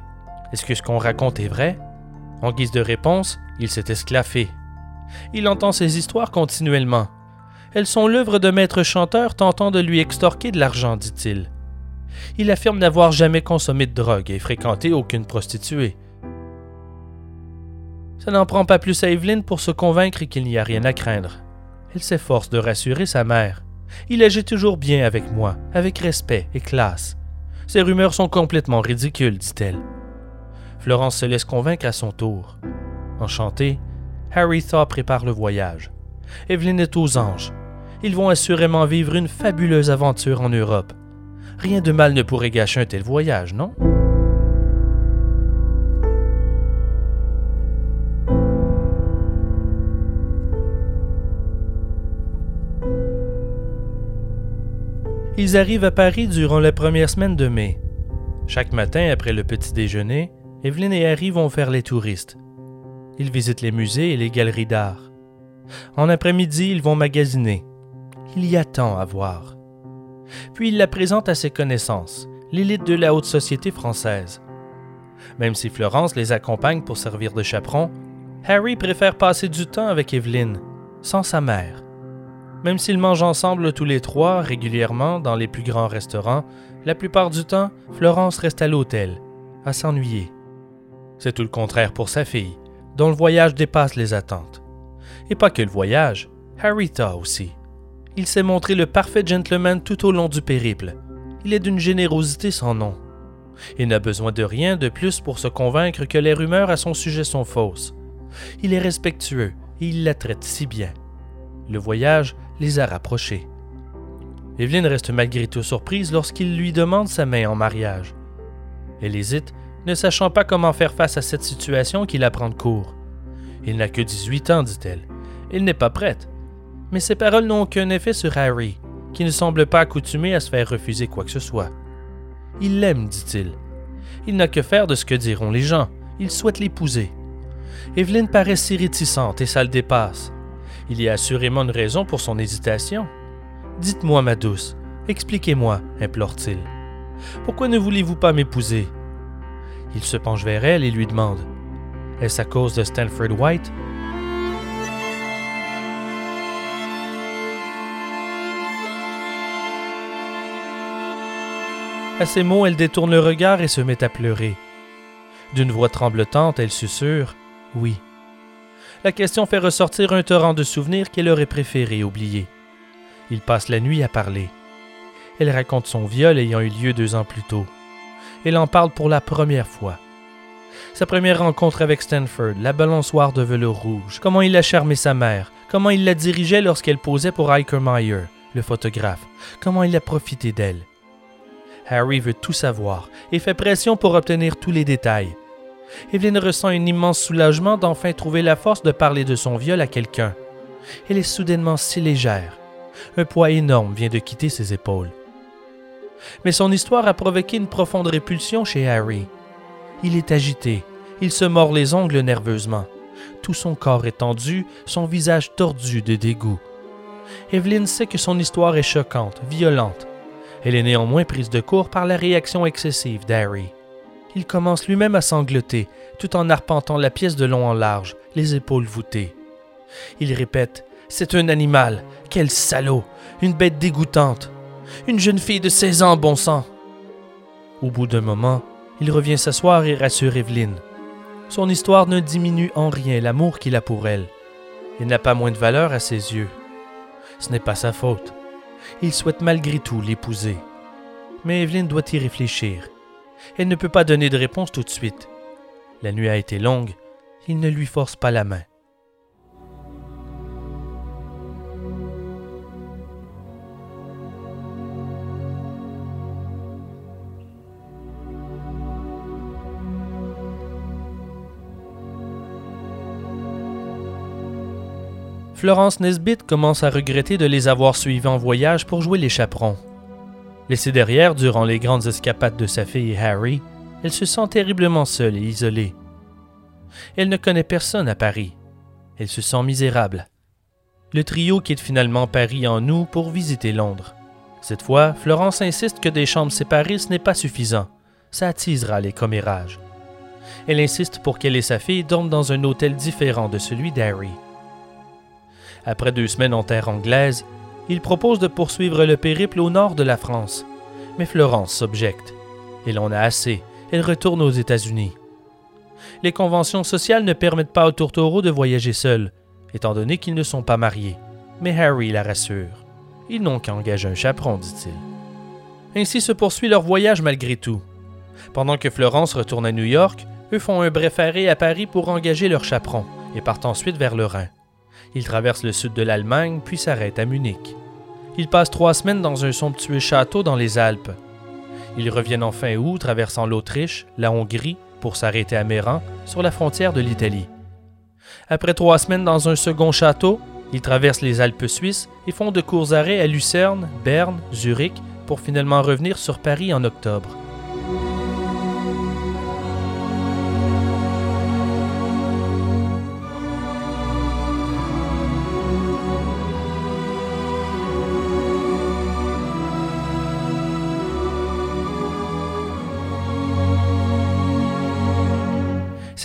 Est-ce que ce qu'on raconte est vrai? En guise de réponse, il s'est esclaffé. Il entend ces histoires continuellement. Elles sont l'œuvre de maîtres chanteurs tentant de lui extorquer de l'argent, dit-il. Il affirme n'avoir jamais consommé de drogue et fréquenté aucune prostituée. Ça n'en prend pas plus à Evelyn pour se convaincre qu'il n'y a rien à craindre. Elle s'efforce de rassurer sa mère. Il agit toujours bien avec moi, avec respect et classe. Ces rumeurs sont complètement ridicules, dit-elle. Florence se laisse convaincre à son tour. Enchantée, Harry Thaw prépare le voyage. Evelyn est aux anges. Ils vont assurément vivre une fabuleuse aventure en Europe. Rien de mal ne pourrait gâcher un tel voyage, non? Ils arrivent à Paris durant la première semaine de mai. Chaque matin, après le petit déjeuner, Evelyn et Harry vont faire les touristes. Ils visitent les musées et les galeries d'art. En après-midi, ils vont magasiner. Il y a tant à voir. Puis il la présente à ses connaissances, l'élite de la haute société française. Même si Florence les accompagne pour servir de chaperon, Harry préfère passer du temps avec Evelyn, sans sa mère. Même s'ils mangent ensemble tous les trois régulièrement dans les plus grands restaurants, la plupart du temps, Florence reste à l'hôtel, à s'ennuyer. C'est tout le contraire pour sa fille, dont le voyage dépasse les attentes. Et pas que le voyage, Harry Thaw aussi. Il s'est montré le parfait gentleman tout au long du périple. Il est d'une générosité sans nom. Il n'a besoin de rien de plus pour se convaincre que les rumeurs à son sujet sont fausses. Il est respectueux et il la traite si bien. Le voyage les a rapprochés. Evelyne reste malgré tout surprise lorsqu'il lui demande sa main en mariage. Elle hésite, ne sachant pas comment faire face à cette situation qui la prend de court. Il n'a que 18 ans, dit-elle. Il n'est pas prête. Mais ces paroles n'ont aucun effet sur Harry, qui ne semble pas accoutumé à se faire refuser quoi que ce soit. Il l'aime, dit-il. Il, n'a que faire de ce que diront les gens. Il souhaite l'épouser. Evelyne paraît si réticente et ça le dépasse. Il y a assurément une raison pour son hésitation. Dites-moi, ma douce, expliquez-moi, implore-t-il. Pourquoi ne voulez-vous pas m'épouser? Il se penche vers elle et lui demande Est-ce à cause de Stanford White? À ces mots, elle détourne le regard et se met à pleurer. D'une voix tremblotante, elle susurre Oui. La question fait ressortir un torrent de souvenirs qu'elle aurait préféré oublier. Il passe la nuit à parler. Elle raconte son viol ayant eu lieu deux ans plus tôt. Elle en parle pour la première fois. Sa première rencontre avec Stanford, la balançoire de velours rouge, comment il a charmé sa mère, comment il la dirigeait lorsqu'elle posait pour Meyer, le photographe, comment il a profité d'elle. Harry veut tout savoir et fait pression pour obtenir tous les détails. Evelyn ressent un immense soulagement d'enfin trouver la force de parler de son viol à quelqu'un. Elle est soudainement si légère. Un poids énorme vient de quitter ses épaules. Mais son histoire a provoqué une profonde répulsion chez Harry. Il est agité, il se mord les ongles nerveusement. Tout son corps est tendu, son visage tordu de dégoût. Evelyn sait que son histoire est choquante, violente. Elle est néanmoins prise de court par la réaction excessive d'Harry. Il commence lui-même à sangloter, tout en arpentant la pièce de long en large, les épaules voûtées. Il répète C'est un animal. Quel salaud. Une bête dégoûtante. Une jeune fille de 16 ans, bon sang. Au bout d'un moment, il revient s'asseoir et rassure Evelyne. Son histoire ne diminue en rien l'amour qu'il a pour elle. Il n'a pas moins de valeur à ses yeux. Ce n'est pas sa faute. Il souhaite malgré tout l'épouser. Mais Evelyne doit y réfléchir. Elle ne peut pas donner de réponse tout de suite. La nuit a été longue, il ne lui force pas la main. Florence Nesbitt commence à regretter de les avoir suivis en voyage pour jouer les chaperons. Laissée derrière durant les grandes escapades de sa fille Harry, elle se sent terriblement seule et isolée. Elle ne connaît personne à Paris. Elle se sent misérable. Le trio quitte finalement Paris en août pour visiter Londres. Cette fois, Florence insiste que des chambres séparées ce n'est pas suffisant. Ça attisera les commérages. Elle insiste pour qu'elle et sa fille dorment dans un hôtel différent de celui d'Harry. Après deux semaines en terre anglaise, il propose de poursuivre le périple au nord de la France. Mais Florence s'objecte. Elle en a assez. Elle retourne aux États-Unis. Les conventions sociales ne permettent pas aux tourtereaux de voyager seuls, étant donné qu'ils ne sont pas mariés. Mais Harry la rassure. Ils n'ont qu'à engager un chaperon, dit-il. Ainsi se poursuit leur voyage malgré tout. Pendant que Florence retourne à New York, eux font un bref arrêt à Paris pour engager leur chaperon et partent ensuite vers le Rhin. Ils traversent le sud de l'Allemagne puis s'arrêtent à Munich. Ils passent trois semaines dans un somptueux château dans les Alpes. Ils reviennent en fin août traversant l'Autriche, la Hongrie, pour s'arrêter à Méran, sur la frontière de l'Italie. Après trois semaines dans un second château, ils traversent les Alpes suisses et font de courts arrêts à Lucerne, Berne, Zurich, pour finalement revenir sur Paris en octobre.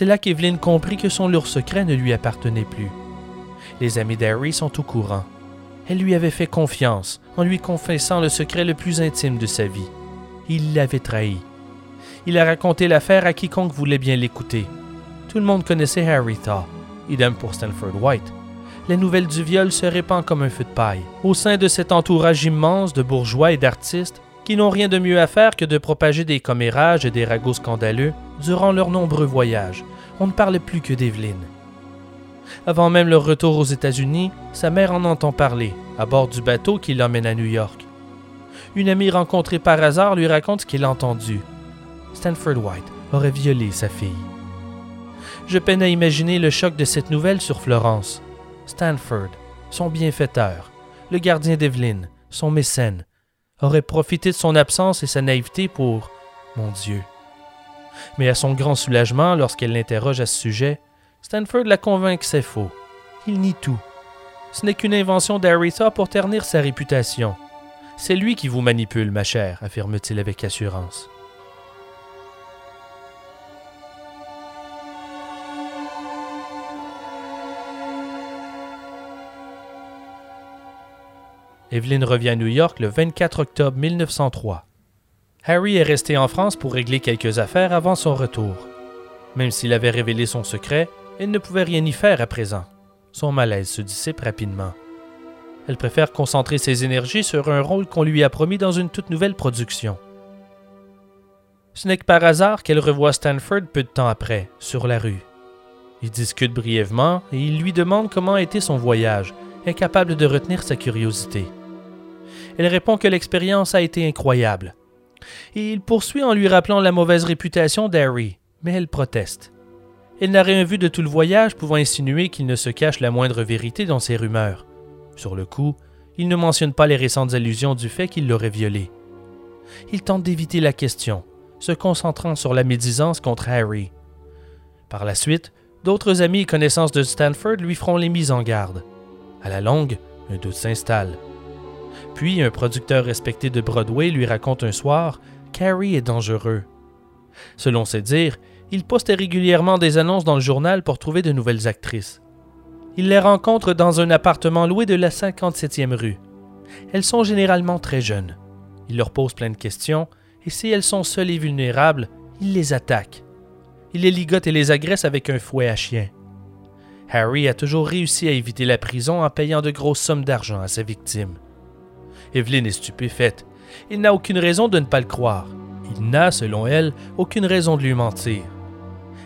C'est là qu'Evelyn comprit que son lourd secret ne lui appartenait plus. Les amis d'Harry sont au courant. Elle lui avait fait confiance en lui confessant le secret le plus intime de sa vie. Il l'avait trahi. Il a raconté l'affaire à quiconque voulait bien l'écouter. Tout le monde connaissait Harry Thaw, idem pour Stanford White. La nouvelle du viol se répand comme un feu de paille. Au sein de cet entourage immense de bourgeois et d'artistes qui n'ont rien de mieux à faire que de propager des commérages et des ragots scandaleux durant leurs nombreux voyages, on ne parlait plus que d'Evelyne. Avant même leur retour aux États-Unis, sa mère en entend parler, à bord du bateau qui l'emmène à New York. Une amie rencontrée par hasard lui raconte ce qu'il a entendu. Stanford White aurait violé sa fille. Je peine à imaginer le choc de cette nouvelle sur Florence. Stanford, son bienfaiteur, le gardien d'Evelyne, son mécène, aurait profité de son absence et sa naïveté pour, mon Dieu, mais à son grand soulagement, lorsqu'elle l'interroge à ce sujet, Stanford la convainc que c'est faux. Il nie tout. Ce n'est qu'une invention d'Aretha pour ternir sa réputation. C'est lui qui vous manipule, ma chère, affirme-t-il avec assurance. Evelyn revient à New York le 24 octobre 1903. Harry est resté en France pour régler quelques affaires avant son retour. Même s'il avait révélé son secret, elle ne pouvait rien y faire à présent. Son malaise se dissipe rapidement. Elle préfère concentrer ses énergies sur un rôle qu'on lui a promis dans une toute nouvelle production. Ce n'est que par hasard qu'elle revoit Stanford peu de temps après, sur la rue. Ils discutent brièvement et il lui demande comment a été son voyage, incapable de retenir sa curiosité. Elle répond que l'expérience a été incroyable, il poursuit en lui rappelant la mauvaise réputation d'Harry, mais elle proteste. Elle n'a rien vu de tout le voyage pouvant insinuer qu'il ne se cache la moindre vérité dans ses rumeurs. Sur le coup, il ne mentionne pas les récentes allusions du fait qu'il l'aurait violée. Il tente d'éviter la question, se concentrant sur la médisance contre Harry. Par la suite, d'autres amis et connaissances de Stanford lui feront les mises en garde. À la longue, un doute s'installe. Puis un producteur respecté de Broadway lui raconte un soir qu'Harry est dangereux. Selon ses dires, il poste régulièrement des annonces dans le journal pour trouver de nouvelles actrices. Il les rencontre dans un appartement loué de la 57e rue. Elles sont généralement très jeunes. Il leur pose plein de questions, et si elles sont seules et vulnérables, il les attaque. Il les ligote et les agresse avec un fouet à chien. Harry a toujours réussi à éviter la prison en payant de grosses sommes d'argent à sa victime. Evelyn est stupéfaite. Il n'a aucune raison de ne pas le croire. Il n'a, selon elle, aucune raison de lui mentir.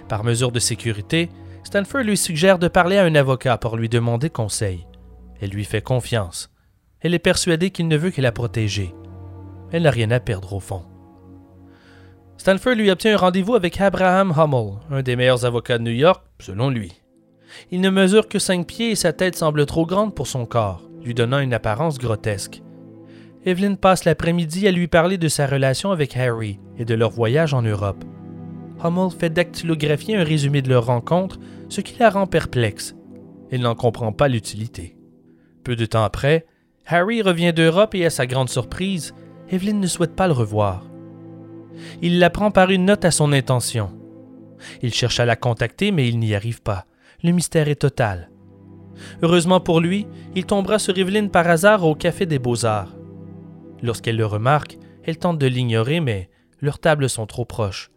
Par mesure de sécurité, Stanford lui suggère de parler à un avocat pour lui demander conseil. Elle lui fait confiance. Elle est persuadée qu'il ne veut que la protéger. Elle n'a rien à perdre au fond. Stanford lui obtient un rendez-vous avec Abraham Hummel, un des meilleurs avocats de New York, selon lui. Il ne mesure que cinq pieds et sa tête semble trop grande pour son corps, lui donnant une apparence grotesque. Evelyn passe l'après-midi à lui parler de sa relation avec Harry et de leur voyage en Europe. Hummel fait dactylographier un résumé de leur rencontre, ce qui la rend perplexe. Elle n'en comprend pas l'utilité. Peu de temps après, Harry revient d'Europe et à sa grande surprise, Evelyn ne souhaite pas le revoir. Il l'apprend par une note à son intention. Il cherche à la contacter, mais il n'y arrive pas. Le mystère est total. Heureusement pour lui, il tombera sur Evelyn par hasard au Café des Beaux-Arts. Lorsqu'elle le remarque, elle tente de l'ignorer, mais leurs tables sont trop proches.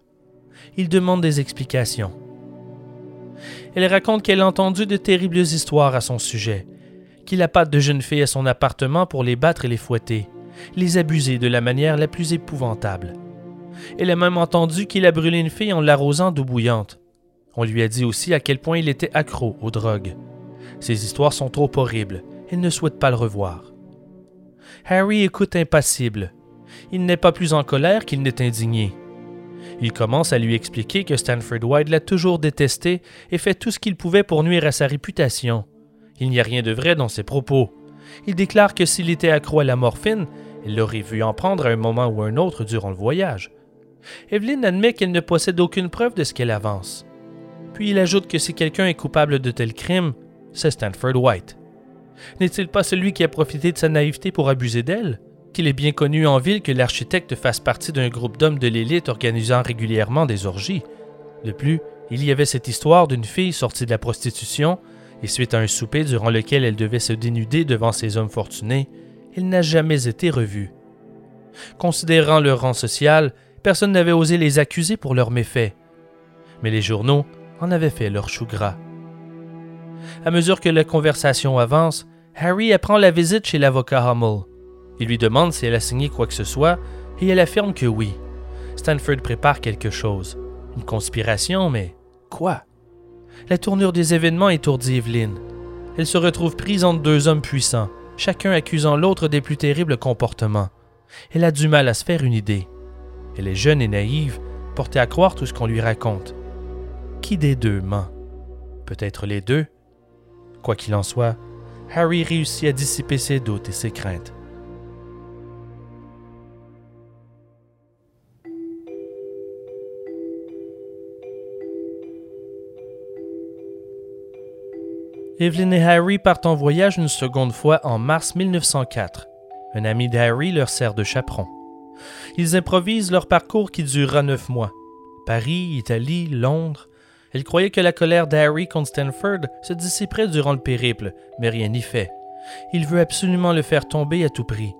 Il demande des explications. Elle raconte qu'elle a entendu de terribles histoires à son sujet, qu'il appâte de jeunes filles à son appartement pour les battre et les fouetter, les abuser de la manière la plus épouvantable. Elle a même entendu qu'il a brûlé une fille en l'arrosant d'eau bouillante. On lui a dit aussi à quel point il était accro aux drogues. Ces histoires sont trop horribles. Elle ne souhaite pas le revoir. Harry écoute impassible. Il n'est pas plus en colère qu'il n'est indigné. Il commence à lui expliquer que Stanford White l'a toujours détesté et fait tout ce qu'il pouvait pour nuire à sa réputation. Il n'y a rien de vrai dans ses propos. Il déclare que s'il était accro à la morphine, il l'aurait vu en prendre à un moment ou un autre durant le voyage. Evelyn admet qu'elle ne possède aucune preuve de ce qu'elle avance. Puis il ajoute que si quelqu'un est coupable de tel crime, c'est Stanford White. N'est-il pas celui qui a profité de sa naïveté pour abuser d'elle? Qu'il est bien connu en ville que l'architecte fasse partie d'un groupe d'hommes de l'élite organisant régulièrement des orgies. De plus, il y avait cette histoire d'une fille sortie de la prostitution, et suite à un souper durant lequel elle devait se dénuder devant ces hommes fortunés, elle n'a jamais été revue. Considérant leur rang social, personne n'avait osé les accuser pour leurs méfaits. Mais les journaux en avaient fait leur chou gras. À mesure que la conversation avance, Harry apprend la visite chez l'avocat Hummel. Il lui demande si elle a signé quoi que ce soit, et elle affirme que oui. Stanford prépare quelque chose. Une conspiration, mais quoi? La tournure des événements étourdit Evelyn. Elle se retrouve prise entre deux hommes puissants, chacun accusant l'autre des plus terribles comportements. Elle a du mal à se faire une idée. Elle est jeune et naïve, portée à croire tout ce qu'on lui raconte. Qui des deux ment? Peut-être les deux Quoi qu'il en soit, Harry réussit à dissiper ses doutes et ses craintes. Evelyn et Harry partent en voyage une seconde fois en mars 1904. Un ami d'Harry leur sert de chaperon. Ils improvisent leur parcours qui durera neuf mois. Paris, Italie, Londres. Elle croyait que la colère d'Harry contre Stanford se dissiperait durant le périple, mais rien n'y fait. Il veut absolument le faire tomber à tout prix.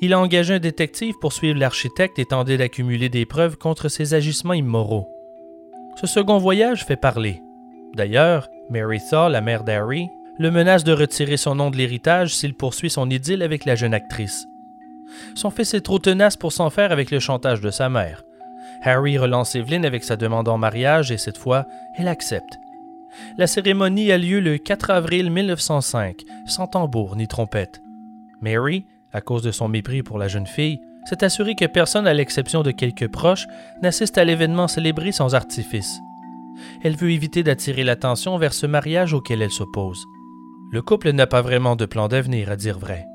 Il a engagé un détective pour suivre l'architecte et tenter d'accumuler des preuves contre ses agissements immoraux. Ce second voyage fait parler. D'ailleurs, Mary Thaw, la mère d'Harry, le menace de retirer son nom de l'héritage s'il poursuit son idylle avec la jeune actrice. Son fils est trop tenace pour s'en faire avec le chantage de sa mère. Harry relance Evelyn avec sa demande en mariage et cette fois, elle accepte. La cérémonie a lieu le 4 avril 1905, sans tambour ni trompette. Mary, à cause de son mépris pour la jeune fille, s'est assurée que personne, à l'exception de quelques proches, n'assiste à l'événement célébré sans artifice. Elle veut éviter d'attirer l'attention vers ce mariage auquel elle s'oppose. Le couple n'a pas vraiment de plan d'avenir, à dire vrai.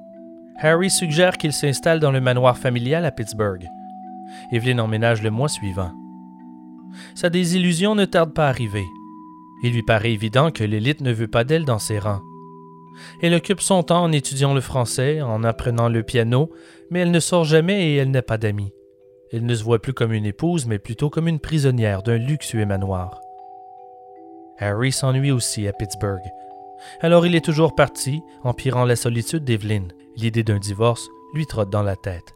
Harry suggère qu'il s'installe dans le manoir familial à Pittsburgh. Evelyn emménage le mois suivant. Sa désillusion ne tarde pas à arriver. Il lui paraît évident que l'élite ne veut pas d'elle dans ses rangs. Elle occupe son temps en étudiant le français, en apprenant le piano, mais elle ne sort jamais et elle n'a pas d'amis. Elle ne se voit plus comme une épouse, mais plutôt comme une prisonnière d'un luxueux manoir. Harry s'ennuie aussi à Pittsburgh. Alors il est toujours parti, empirant la solitude d'Evelyn. L'idée d'un divorce lui trotte dans la tête.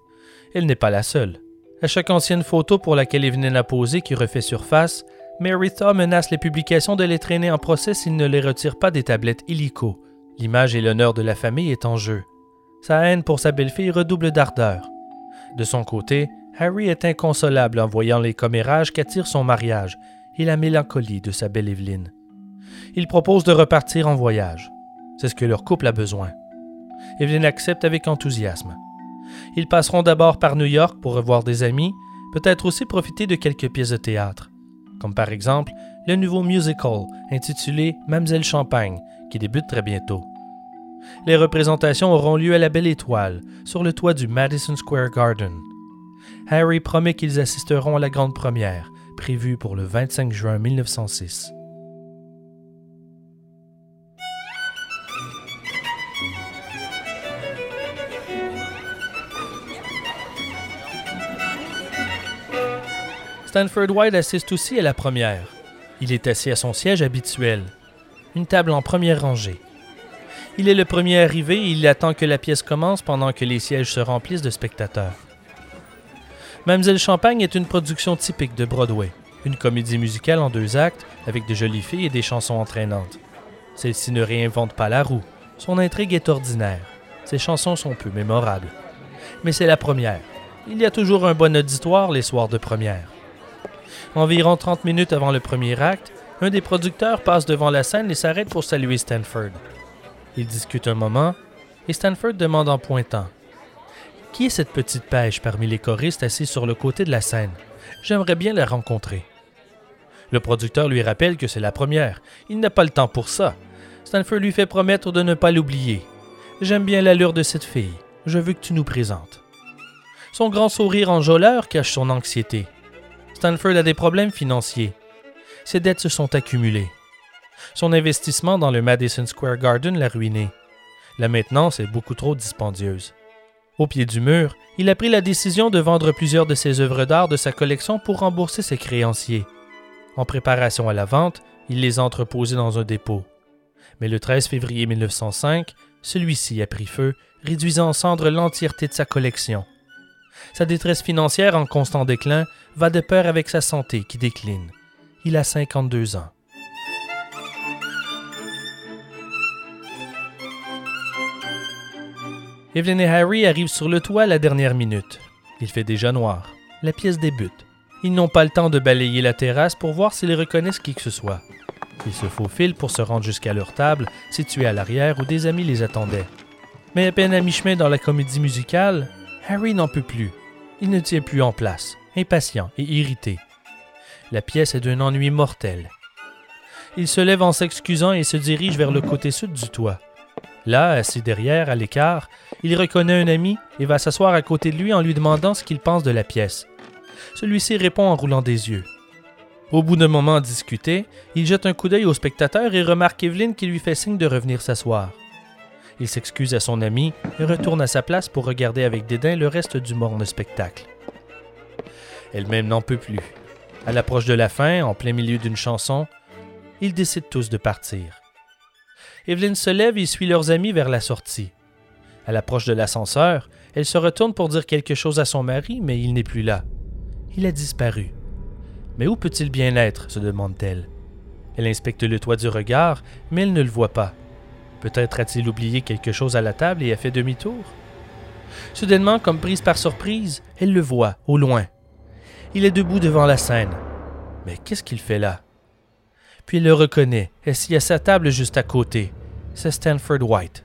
Elle n'est pas la seule. À chaque ancienne photo pour laquelle Evelyn a posé qui refait surface, Marytha menace les publications de les traîner en procès s'il ne les retire pas des tablettes illico. L'image et l'honneur de la famille est en jeu. Sa haine pour sa belle-fille redouble d'ardeur. De son côté, Harry est inconsolable en voyant les commérages qu'attire son mariage et la mélancolie de sa belle Evelyn. Il propose de repartir en voyage. C'est ce que leur couple a besoin. Evelyn accepte avec enthousiasme. Ils passeront d'abord par New York pour revoir des amis, peut-être aussi profiter de quelques pièces de théâtre, comme par exemple le nouveau musical intitulé Mamselle Champagne, qui débute très bientôt. Les représentations auront lieu à la Belle Étoile, sur le toit du Madison Square Garden. Harry promet qu'ils assisteront à la grande première, prévue pour le 25 juin 1906. Stanford White assiste aussi à la première. Il est assis à son siège habituel, une table en première rangée. Il est le premier arrivé et il attend que la pièce commence pendant que les sièges se remplissent de spectateurs. Mademoiselle Champagne est une production typique de Broadway, une comédie musicale en deux actes avec de jolies filles et des chansons entraînantes. Celle-ci ne réinvente pas la roue, son intrigue est ordinaire, ses chansons sont peu mémorables. Mais c'est la première. Il y a toujours un bon auditoire les soirs de première. Environ 30 minutes avant le premier acte, un des producteurs passe devant la scène et s'arrête pour saluer Stanford. Ils discutent un moment et Stanford demande en pointant Qui est cette petite pêche parmi les choristes assis sur le côté de la scène? J'aimerais bien la rencontrer. Le producteur lui rappelle que c'est la première. Il n'a pas le temps pour ça. Stanford lui fait promettre de ne pas l'oublier. J'aime bien l'allure de cette fille. Je veux que tu nous présentes. Son grand sourire enjôleur cache son anxiété. Stanford a des problèmes financiers. Ses dettes se sont accumulées. Son investissement dans le Madison Square Garden l'a ruiné. La maintenance est beaucoup trop dispendieuse. Au pied du mur, il a pris la décision de vendre plusieurs de ses œuvres d'art de sa collection pour rembourser ses créanciers. En préparation à la vente, il les a entreposées dans un dépôt. Mais le 13 février 1905, celui-ci a pris feu, réduisant en cendres l'entièreté de sa collection. Sa détresse financière en constant déclin va de pair avec sa santé qui décline. Il a 52 ans. Evelyn et Harry arrivent sur le toit à la dernière minute. Il fait déjà noir. La pièce débute. Ils n'ont pas le temps de balayer la terrasse pour voir s'ils reconnaissent qui que ce soit. Ils se faufilent pour se rendre jusqu'à leur table, située à l'arrière où des amis les attendaient. Mais à peine à mi-chemin dans la comédie musicale, Harry n'en peut plus. Il ne tient plus en place, impatient et irrité. La pièce est d'un ennui mortel. Il se lève en s'excusant et se dirige vers le côté sud du toit. Là, assis derrière, à l'écart, il reconnaît un ami et va s'asseoir à côté de lui en lui demandant ce qu'il pense de la pièce. Celui-ci répond en roulant des yeux. Au bout d'un moment à discuter, il jette un coup d'œil au spectateur et remarque Evelyn qui lui fait signe de revenir s'asseoir. Il s'excuse à son ami et retourne à sa place pour regarder avec dédain le reste du morne spectacle. Elle-même n'en peut plus. À l'approche de la fin, en plein milieu d'une chanson, ils décident tous de partir. Evelyn se lève et suit leurs amis vers la sortie. À l'approche de l'ascenseur, elle se retourne pour dire quelque chose à son mari, mais il n'est plus là. Il a disparu. Mais où peut-il bien être? se demande-t-elle. Elle inspecte le toit du regard, mais elle ne le voit pas. Peut-être a-t-il oublié quelque chose à la table et a fait demi-tour? Soudainement, comme prise par surprise, elle le voit, au loin. Il est debout devant la scène. Mais qu'est-ce qu'il fait là? Puis elle le reconnaît, assis à sa table juste à côté. C'est Stanford White.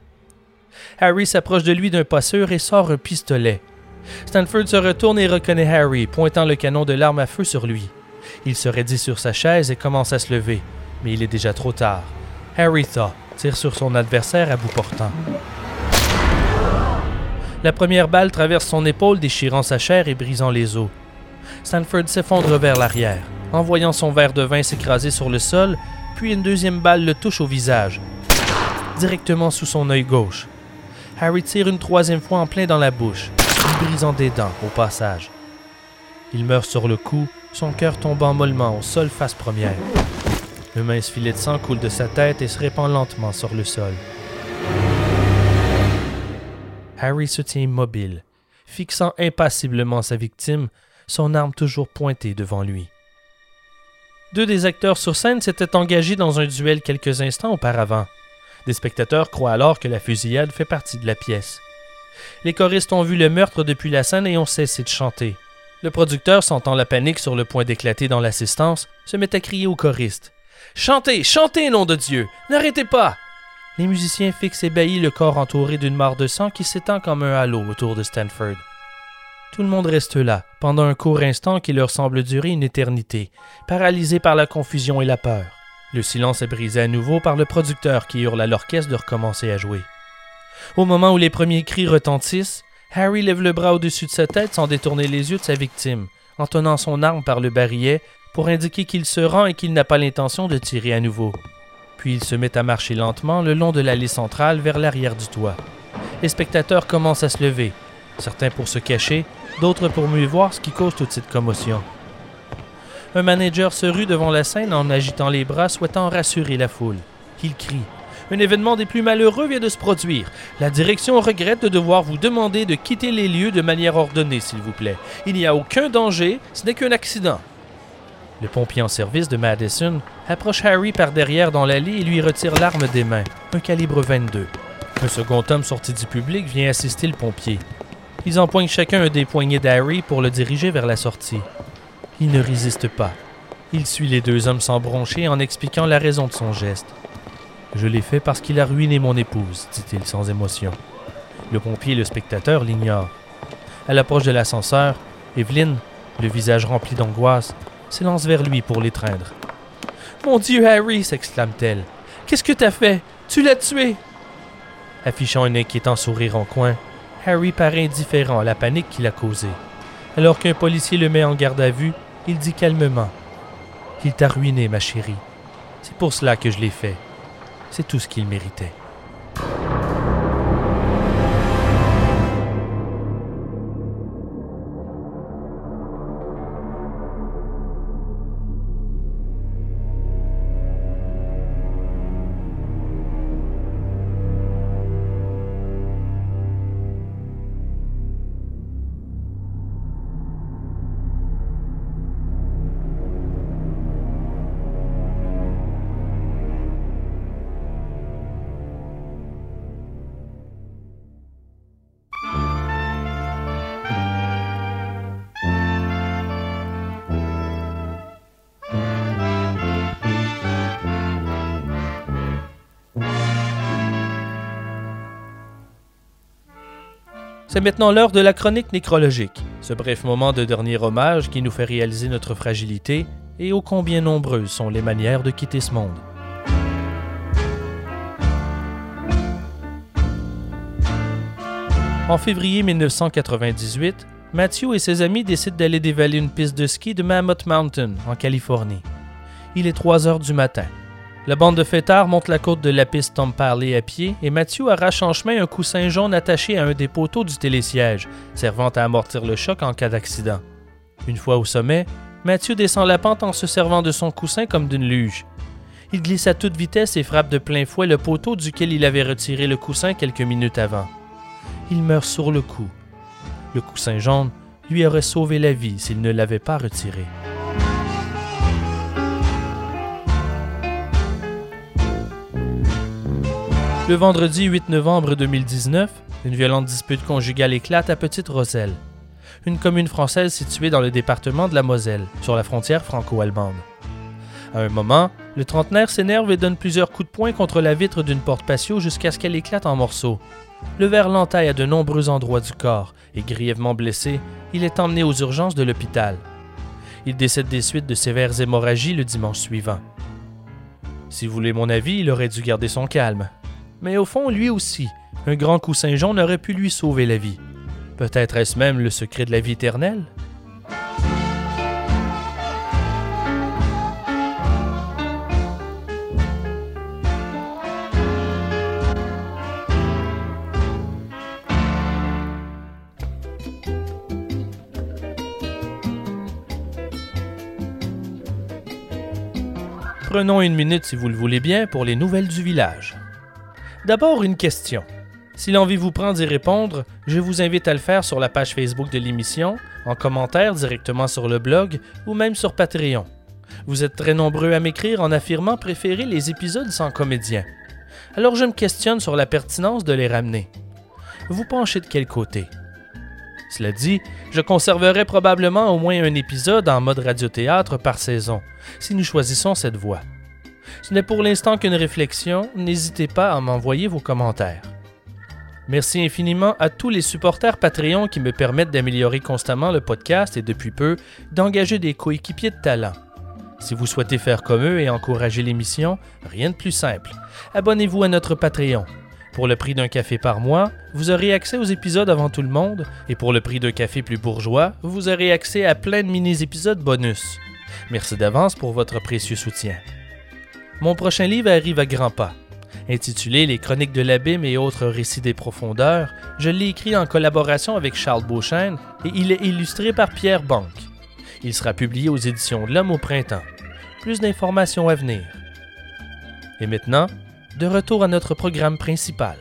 Harry s'approche de lui d'un pas sûr et sort un pistolet. Stanford se retourne et reconnaît Harry, pointant le canon de l'arme à feu sur lui. Il se raidit sur sa chaise et commence à se lever, mais il est déjà trop tard. Harry thaw, tire sur son adversaire à bout portant. La première balle traverse son épaule, déchirant sa chair et brisant les os. Stanford s'effondre vers l'arrière, en voyant son verre de vin s'écraser sur le sol, puis une deuxième balle le touche au visage, directement sous son œil gauche. Harry tire une troisième fois en plein dans la bouche, lui brisant des dents au passage. Il meurt sur le coup, son cœur tombant mollement au sol face première. Un mince filet de sang coule de sa tête et se répand lentement sur le sol. Harry se tient immobile, fixant impassiblement sa victime, son arme toujours pointée devant lui. Deux des acteurs sur scène s'étaient engagés dans un duel quelques instants auparavant. Des spectateurs croient alors que la fusillade fait partie de la pièce. Les choristes ont vu le meurtre depuis la scène et ont cessé de chanter. Le producteur, sentant la panique sur le point d'éclater dans l'assistance, se met à crier aux choristes. Chantez, chantez, nom de Dieu! N'arrêtez pas! Les musiciens fixent ébahis le corps entouré d'une mare de sang qui s'étend comme un halo autour de Stanford. Tout le monde reste là, pendant un court instant qui leur semble durer une éternité, paralysé par la confusion et la peur. Le silence est brisé à nouveau par le producteur qui hurle à l'orchestre de recommencer à jouer. Au moment où les premiers cris retentissent, Harry lève le bras au-dessus de sa tête sans détourner les yeux de sa victime, en tenant son arme par le barillet pour indiquer qu'il se rend et qu'il n'a pas l'intention de tirer à nouveau. Puis il se met à marcher lentement le long de l'allée centrale vers l'arrière du toit. Les spectateurs commencent à se lever, certains pour se cacher, d'autres pour mieux voir ce qui cause toute cette commotion. Un manager se rue devant la scène en agitant les bras, souhaitant rassurer la foule. Il crie un événement des plus malheureux vient de se produire. La direction regrette de devoir vous demander de quitter les lieux de manière ordonnée, s'il vous plaît. Il n'y a aucun danger, ce n'est qu'un accident. Le pompier en service de Madison approche Harry par derrière dans l'allée et lui retire l'arme des mains, un calibre 22. Un second homme sorti du public vient assister le pompier. Ils empoignent chacun un des poignets d'Harry pour le diriger vers la sortie. Il ne résiste pas. Il suit les deux hommes sans broncher en expliquant la raison de son geste. Je l'ai fait parce qu'il a ruiné mon épouse, dit-il sans émotion. Le pompier et le spectateur l'ignorent. À l'approche de l'ascenseur, Evelyne, le visage rempli d'angoisse, s'élance vers lui pour l'étreindre. Mon Dieu, Harry s'exclame-t-elle. Qu'est-ce que t'as fait? Tu l'as tué Affichant un inquiétant sourire en coin, Harry paraît indifférent à la panique qu'il a causée. Alors qu'un policier le met en garde à vue, il dit calmement Il t'a ruiné, ma chérie. C'est pour cela que je l'ai fait. C'est tout ce qu'il méritait. C'est maintenant l'heure de la chronique nécrologique, ce bref moment de dernier hommage qui nous fait réaliser notre fragilité et ô combien nombreuses sont les manières de quitter ce monde. En février 1998, Matthew et ses amis décident d'aller dévaler une piste de ski de Mammoth Mountain, en Californie. Il est 3 heures du matin. La bande de fêtards monte la côte de la piste Tom Parley à pied et Mathieu arrache en chemin un coussin jaune attaché à un des poteaux du télésiège, servant à amortir le choc en cas d'accident. Une fois au sommet, Mathieu descend la pente en se servant de son coussin comme d'une luge. Il glisse à toute vitesse et frappe de plein fouet le poteau duquel il avait retiré le coussin quelques minutes avant. Il meurt sur le coup. Le coussin jaune lui aurait sauvé la vie s'il ne l'avait pas retiré. Le vendredi 8 novembre 2019, une violente dispute conjugale éclate à Petite-Roselle, une commune française située dans le département de la Moselle, sur la frontière franco-allemande. À un moment, le trentenaire s'énerve et donne plusieurs coups de poing contre la vitre d'une porte patio jusqu'à ce qu'elle éclate en morceaux. Le verre l'entaille à de nombreux endroits du corps et grièvement blessé, il est emmené aux urgences de l'hôpital. Il décède des suites de sévères hémorragies le dimanche suivant. Si vous voulez mon avis, il aurait dû garder son calme mais au fond, lui aussi, un grand coussin jaune aurait pu lui sauver la vie. Peut-être est-ce même le secret de la vie éternelle Prenons une minute, si vous le voulez bien, pour les nouvelles du village. D'abord, une question. Si l'envie vous prend d'y répondre, je vous invite à le faire sur la page Facebook de l'émission, en commentaire directement sur le blog ou même sur Patreon. Vous êtes très nombreux à m'écrire en affirmant préférer les épisodes sans comédien. Alors je me questionne sur la pertinence de les ramener. Vous penchez de quel côté? Cela dit, je conserverai probablement au moins un épisode en mode radiothéâtre par saison, si nous choisissons cette voie. Ce n'est pour l'instant qu'une réflexion, n'hésitez pas à m'envoyer vos commentaires. Merci infiniment à tous les supporters Patreon qui me permettent d'améliorer constamment le podcast et depuis peu d'engager des coéquipiers de talent. Si vous souhaitez faire comme eux et encourager l'émission, rien de plus simple. Abonnez-vous à notre Patreon. Pour le prix d'un café par mois, vous aurez accès aux épisodes avant tout le monde, et pour le prix d'un café plus bourgeois, vous aurez accès à plein de mini-épisodes bonus. Merci d'avance pour votre précieux soutien. Mon prochain livre arrive à grands pas. Intitulé Les Chroniques de l'abîme et autres récits des profondeurs, je l'ai écrit en collaboration avec Charles Beauchesne et il est illustré par Pierre Banque. Il sera publié aux éditions de l'Homme au printemps. Plus d'informations à venir. Et maintenant, de retour à notre programme principal.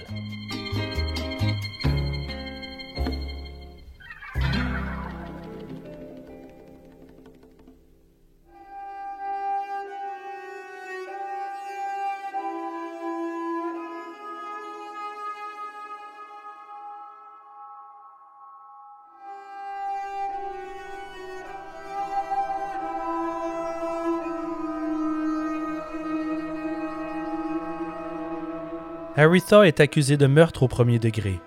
Aretha est accusé de meurtre au premier degré.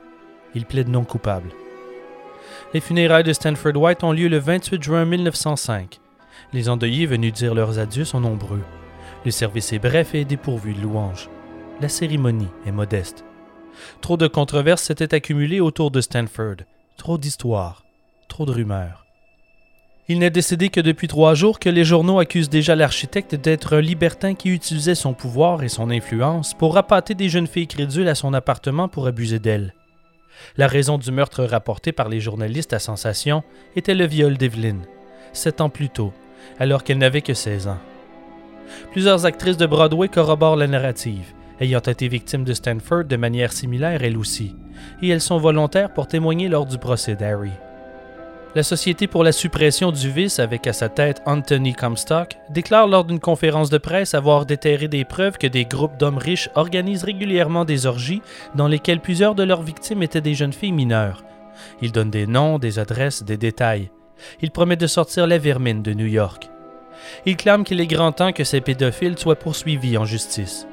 Il plaide non coupable. Les funérailles de Stanford White ont lieu le 28 juin 1905. Les endeuillés venus dire leurs adieux sont nombreux. Le service est bref et dépourvu de louanges. La cérémonie est modeste. Trop de controverses s'étaient accumulées autour de Stanford. Trop d'histoires. Trop de rumeurs. Il n'est décédé que depuis trois jours que les journaux accusent déjà l'architecte d'être un libertin qui utilisait son pouvoir et son influence pour appâter des jeunes filles crédules à son appartement pour abuser d'elles. La raison du meurtre rapporté par les journalistes à Sensation était le viol d'Evelyn, sept ans plus tôt, alors qu'elle n'avait que 16 ans. Plusieurs actrices de Broadway corroborent la narrative, ayant été victimes de Stanford de manière similaire elles aussi, et elles sont volontaires pour témoigner lors du procès d'Harry. La Société pour la suppression du vice, avec à sa tête Anthony Comstock, déclare lors d'une conférence de presse avoir déterré des preuves que des groupes d'hommes riches organisent régulièrement des orgies dans lesquelles plusieurs de leurs victimes étaient des jeunes filles mineures. Il donne des noms, des adresses, des détails. Il promet de sortir la vermine de New York. Il clame qu'il est grand temps que ces pédophiles soient poursuivis en justice.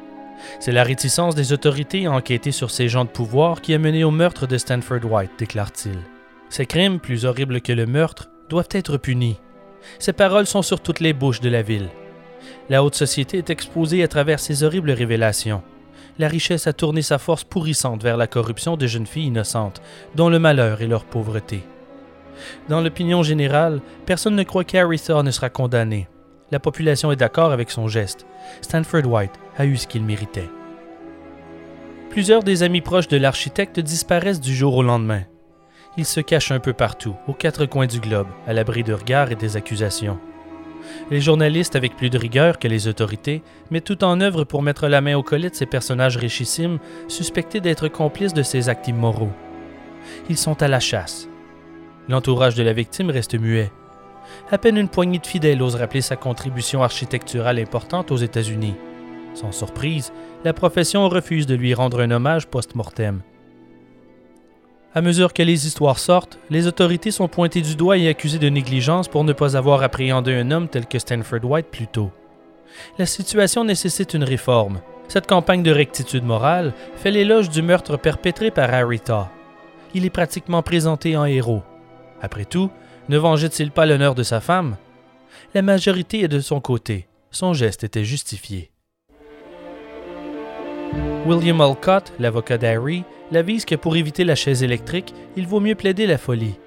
C'est la réticence des autorités à enquêter sur ces gens de pouvoir qui a mené au meurtre de Stanford White, déclare-t-il. Ces crimes, plus horribles que le meurtre, doivent être punis. Ces paroles sont sur toutes les bouches de la ville. La haute société est exposée à travers ces horribles révélations. La richesse a tourné sa force pourrissante vers la corruption de jeunes filles innocentes, dont le malheur et leur pauvreté. Dans l'opinion générale, personne ne croit qu'Aretha ne sera condamné. La population est d'accord avec son geste. Stanford White a eu ce qu'il méritait. Plusieurs des amis proches de l'architecte disparaissent du jour au lendemain il se cache un peu partout, aux quatre coins du globe, à l'abri de regards et des accusations. Les journalistes, avec plus de rigueur que les autorités, mettent tout en œuvre pour mettre la main au collet de ces personnages richissimes, suspectés d'être complices de ces actes immoraux. Ils sont à la chasse. L'entourage de la victime reste muet. À peine une poignée de fidèles ose rappeler sa contribution architecturale importante aux États-Unis. Sans surprise, la profession refuse de lui rendre un hommage post-mortem. À mesure que les histoires sortent, les autorités sont pointées du doigt et accusées de négligence pour ne pas avoir appréhendé un homme tel que Stanford White plus tôt. La situation nécessite une réforme. Cette campagne de rectitude morale fait l'éloge du meurtre perpétré par Harita. Il est pratiquement présenté en héros. Après tout, ne vengeait-il pas l'honneur de sa femme? La majorité est de son côté. Son geste était justifié. William Alcott, l'avocat d'Harry, l'avise que pour éviter la chaise électrique, il vaut mieux plaider la folie.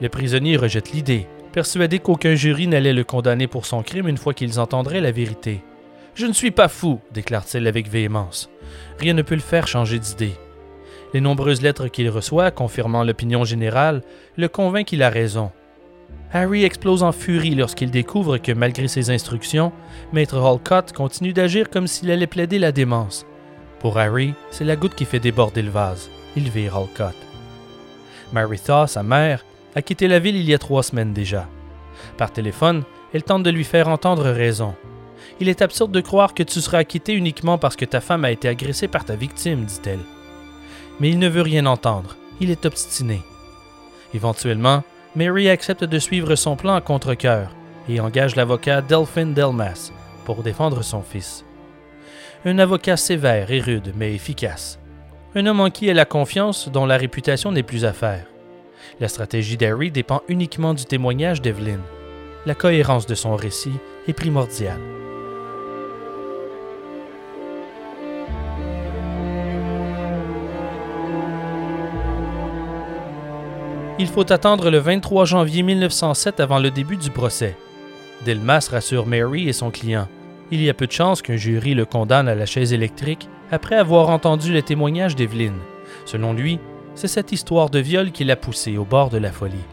Le prisonnier rejette l'idée, persuadé qu'aucun jury n'allait le condamner pour son crime une fois qu'ils entendraient la vérité. Je ne suis pas fou, déclare-t-il avec véhémence. Rien ne peut le faire changer d'idée. Les nombreuses lettres qu'il reçoit, confirmant l'opinion générale, le convainc qu'il a raison. Harry explose en furie lorsqu'il découvre que malgré ses instructions, Maître Halcott continue d'agir comme s'il allait plaider la démence. Pour Harry, c'est la goutte qui fait déborder le vase. Il vire Halcott. Maritha, sa mère, a quitté la ville il y a trois semaines déjà. Par téléphone, elle tente de lui faire entendre raison. Il est absurde de croire que tu seras acquitté uniquement parce que ta femme a été agressée par ta victime, dit-elle. Mais il ne veut rien entendre. Il est obstiné. Éventuellement, Mary accepte de suivre son plan à contre-coeur et engage l'avocat Delphin Delmas pour défendre son fils. Un avocat sévère et rude, mais efficace. Un homme en qui elle a confiance, dont la réputation n'est plus à faire. La stratégie d'Harry dépend uniquement du témoignage d'Evelyn. La cohérence de son récit est primordiale. Il faut attendre le 23 janvier 1907 avant le début du procès. Delmas rassure Mary et son client. Il y a peu de chances qu'un jury le condamne à la chaise électrique après avoir entendu le témoignage d'Evelyn. Selon lui, c'est cette histoire de viol qui l'a poussé au bord de la folie.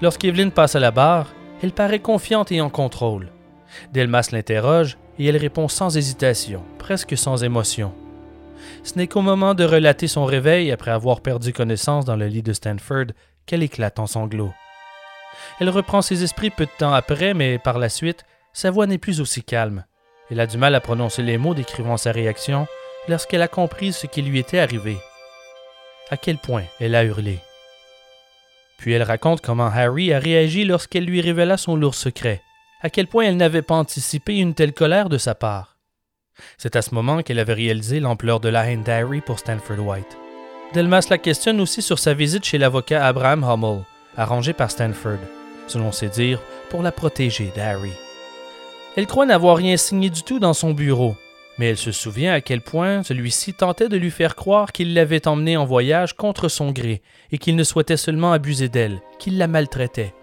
Lorsqu'Evelyn passe à la barre, elle paraît confiante et en contrôle. Delmas l'interroge et elle répond sans hésitation, presque sans émotion. Ce n'est qu'au moment de relater son réveil après avoir perdu connaissance dans le lit de Stanford qu'elle éclate en sanglots. Elle reprend ses esprits peu de temps après, mais par la suite, sa voix n'est plus aussi calme. Elle a du mal à prononcer les mots décrivant sa réaction lorsqu'elle a compris ce qui lui était arrivé. À quel point elle a hurlé. Puis elle raconte comment Harry a réagi lorsqu'elle lui révéla son lourd secret, à quel point elle n'avait pas anticipé une telle colère de sa part. C'est à ce moment qu'elle avait réalisé l'ampleur de la haine d'Harry pour Stanford White. Delmas la questionne aussi sur sa visite chez l'avocat Abraham Hummel, arrangé par Stanford, selon ses dires, pour la protéger d'Harry. Elle croit n'avoir rien signé du tout dans son bureau, mais elle se souvient à quel point celui-ci tentait de lui faire croire qu'il l'avait emmenée en voyage contre son gré et qu'il ne souhaitait seulement abuser d'elle, qu'il la maltraitait.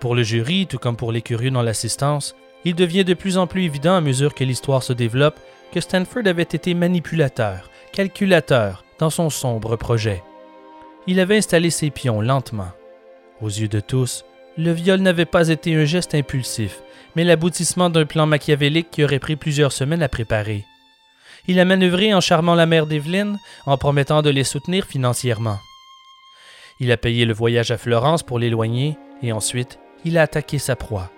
Pour le jury, tout comme pour les curieux dans l'assistance, il devient de plus en plus évident à mesure que l'histoire se développe que Stanford avait été manipulateur, calculateur, dans son sombre projet. Il avait installé ses pions lentement. Aux yeux de tous, le viol n'avait pas été un geste impulsif, mais l'aboutissement d'un plan machiavélique qui aurait pris plusieurs semaines à préparer. Il a manœuvré en charmant la mère d'Evelyne, en promettant de les soutenir financièrement. Il a payé le voyage à Florence pour l'éloigner, et ensuite, il a attaqué sa proie.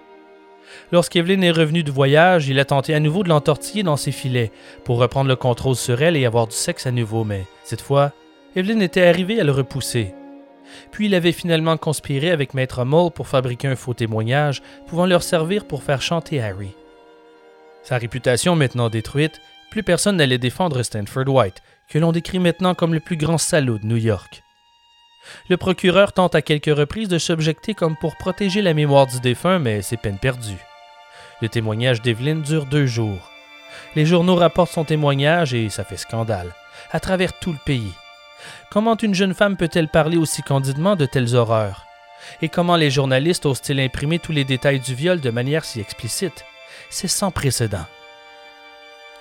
Lorsqu'Evelyne est revenue du voyage, il a tenté à nouveau de l'entortiller dans ses filets pour reprendre le contrôle sur elle et avoir du sexe à nouveau, mais cette fois, Evelyn était arrivée à le repousser. Puis il avait finalement conspiré avec Maître Moll pour fabriquer un faux témoignage pouvant leur servir pour faire chanter Harry. Sa réputation maintenant détruite, plus personne n'allait défendre Stanford White, que l'on décrit maintenant comme le plus grand salaud de New York. Le procureur tente à quelques reprises de s'objecter comme pour protéger la mémoire du défunt, mais c'est peine perdue. Le témoignage d'Evelyn dure deux jours. Les journaux rapportent son témoignage et ça fait scandale, à travers tout le pays. Comment une jeune femme peut-elle parler aussi candidement de telles horreurs? Et comment les journalistes osent-ils imprimer tous les détails du viol de manière si explicite? C'est sans précédent.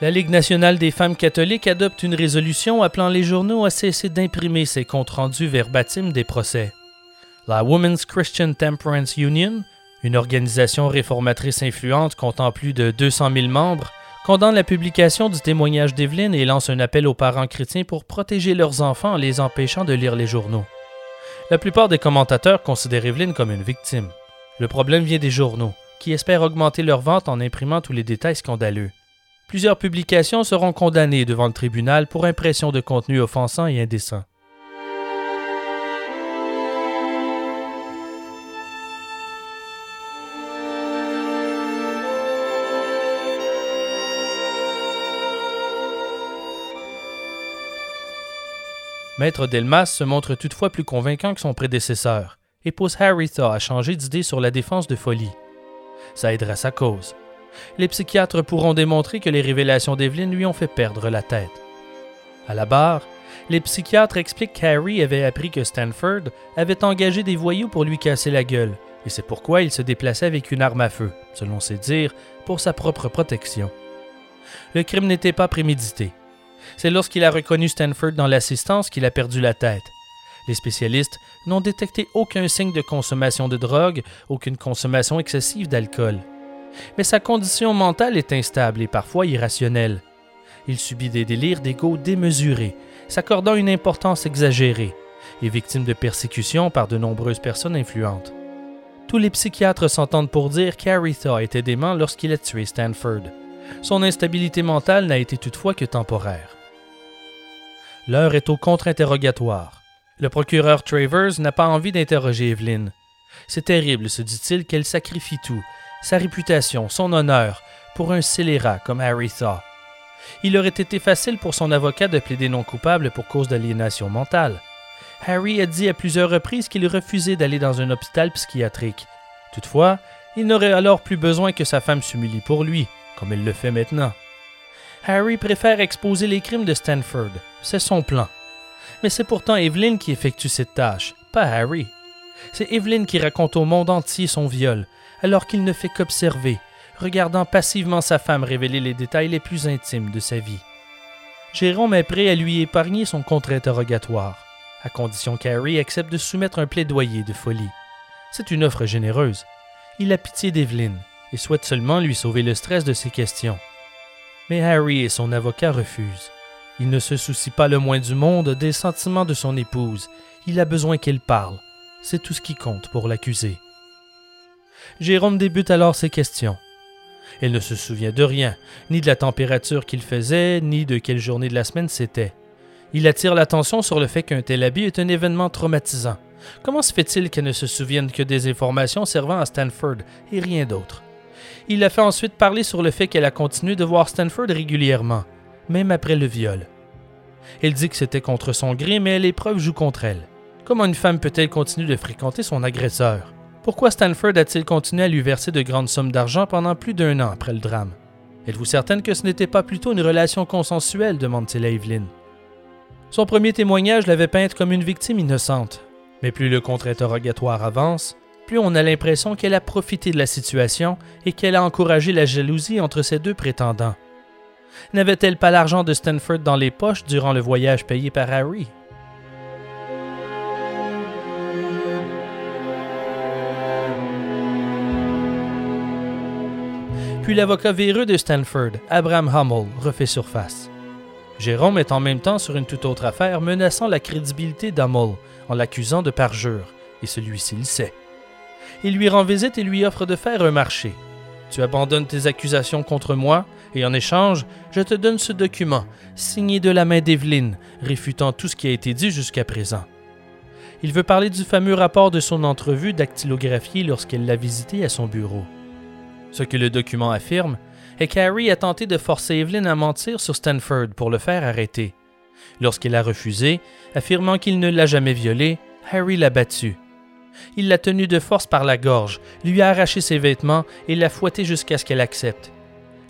La Ligue nationale des femmes catholiques adopte une résolution appelant les journaux à cesser d'imprimer ces comptes rendus verbatim des procès. La Women's Christian Temperance Union, une organisation réformatrice influente comptant plus de 200 000 membres, condamne la publication du témoignage d'Evelyn et lance un appel aux parents chrétiens pour protéger leurs enfants en les empêchant de lire les journaux. La plupart des commentateurs considèrent Evelyn comme une victime. Le problème vient des journaux, qui espèrent augmenter leurs ventes en imprimant tous les détails scandaleux plusieurs publications seront condamnées devant le tribunal pour impression de contenu offensant et indécent. Maître Delmas se montre toutefois plus convaincant que son prédécesseur et pousse Harry Thaw à changer d'idée sur la défense de folie. Ça aidera sa cause les psychiatres pourront démontrer que les révélations d'Evelyn lui ont fait perdre la tête. À la barre, les psychiatres expliquent qu'Harry avait appris que Stanford avait engagé des voyous pour lui casser la gueule, et c'est pourquoi il se déplaçait avec une arme à feu, selon ses dires, pour sa propre protection. Le crime n'était pas prémédité. C'est lorsqu'il a reconnu Stanford dans l'assistance qu'il a perdu la tête. Les spécialistes n'ont détecté aucun signe de consommation de drogue, aucune consommation excessive d'alcool. Mais sa condition mentale est instable et parfois irrationnelle. Il subit des délires d'ego démesurés, s'accordant une importance exagérée, et victime de persécutions par de nombreuses personnes influentes. Tous les psychiatres s'entendent pour dire qu'Aretha était dément lorsqu'il a tué Stanford. Son instabilité mentale n'a été toutefois que temporaire. L'heure est au contre-interrogatoire. Le procureur Travers n'a pas envie d'interroger Evelyn. C'est terrible, se dit-il, qu'elle sacrifie tout, sa réputation, son honneur, pour un scélérat comme Aretha. Il aurait été facile pour son avocat de plaider non coupable pour cause d'aliénation mentale. Harry a dit à plusieurs reprises qu'il refusait d'aller dans un hôpital psychiatrique. Toutefois, il n'aurait alors plus besoin que sa femme s'humilie pour lui, comme elle le fait maintenant. Harry préfère exposer les crimes de Stanford. C'est son plan. Mais c'est pourtant Evelyn qui effectue cette tâche, pas Harry. C'est Evelyn qui raconte au monde entier son viol, alors qu'il ne fait qu'observer, regardant passivement sa femme révéler les détails les plus intimes de sa vie. Jérôme est prêt à lui épargner son contre-interrogatoire, à condition qu'Harry accepte de soumettre un plaidoyer de folie. C'est une offre généreuse. Il a pitié d'Evelyn et souhaite seulement lui sauver le stress de ses questions. Mais Harry et son avocat refusent. Il ne se soucie pas le moins du monde des sentiments de son épouse. Il a besoin qu'elle parle. C'est tout ce qui compte pour l'accuser. Jérôme débute alors ses questions. Elle ne se souvient de rien, ni de la température qu'il faisait, ni de quelle journée de la semaine c'était. Il attire l'attention sur le fait qu'un tel habit est un événement traumatisant. Comment se fait-il qu'elle ne se souvienne que des informations servant à Stanford et rien d'autre? Il la fait ensuite parler sur le fait qu'elle a continué de voir Stanford régulièrement, même après le viol. Elle dit que c'était contre son gré, mais l'épreuve joue contre elle. Comment une femme peut-elle continuer de fréquenter son agresseur? Pourquoi Stanford a-t-il continué à lui verser de grandes sommes d'argent pendant plus d'un an après le drame? Êtes-vous certaine que ce n'était pas plutôt une relation consensuelle? demande-t-il à Evelyn. Son premier témoignage l'avait peinte comme une victime innocente. Mais plus le contre-interrogatoire avance, plus on a l'impression qu'elle a profité de la situation et qu'elle a encouragé la jalousie entre ces deux prétendants. N'avait-elle pas l'argent de Stanford dans les poches durant le voyage payé par Harry? Puis l'avocat véreux de Stanford, Abraham Hummel, refait surface. Jérôme est en même temps sur une toute autre affaire menaçant la crédibilité d'Hummel en l'accusant de parjure, et celui-ci le sait. Il lui rend visite et lui offre de faire un marché. Tu abandonnes tes accusations contre moi, et en échange, je te donne ce document, signé de la main d'Evelyne, réfutant tout ce qui a été dit jusqu'à présent. Il veut parler du fameux rapport de son entrevue dactylographiée lorsqu'elle l'a visité à son bureau. Ce que le document affirme est qu'Harry a tenté de forcer Evelyn à mentir sur Stanford pour le faire arrêter. Lorsqu'il a refusé, affirmant qu'il ne l'a jamais violée, Harry l'a battue. Il l'a tenue de force par la gorge, lui a arraché ses vêtements et l'a fouettée jusqu'à ce qu'elle accepte.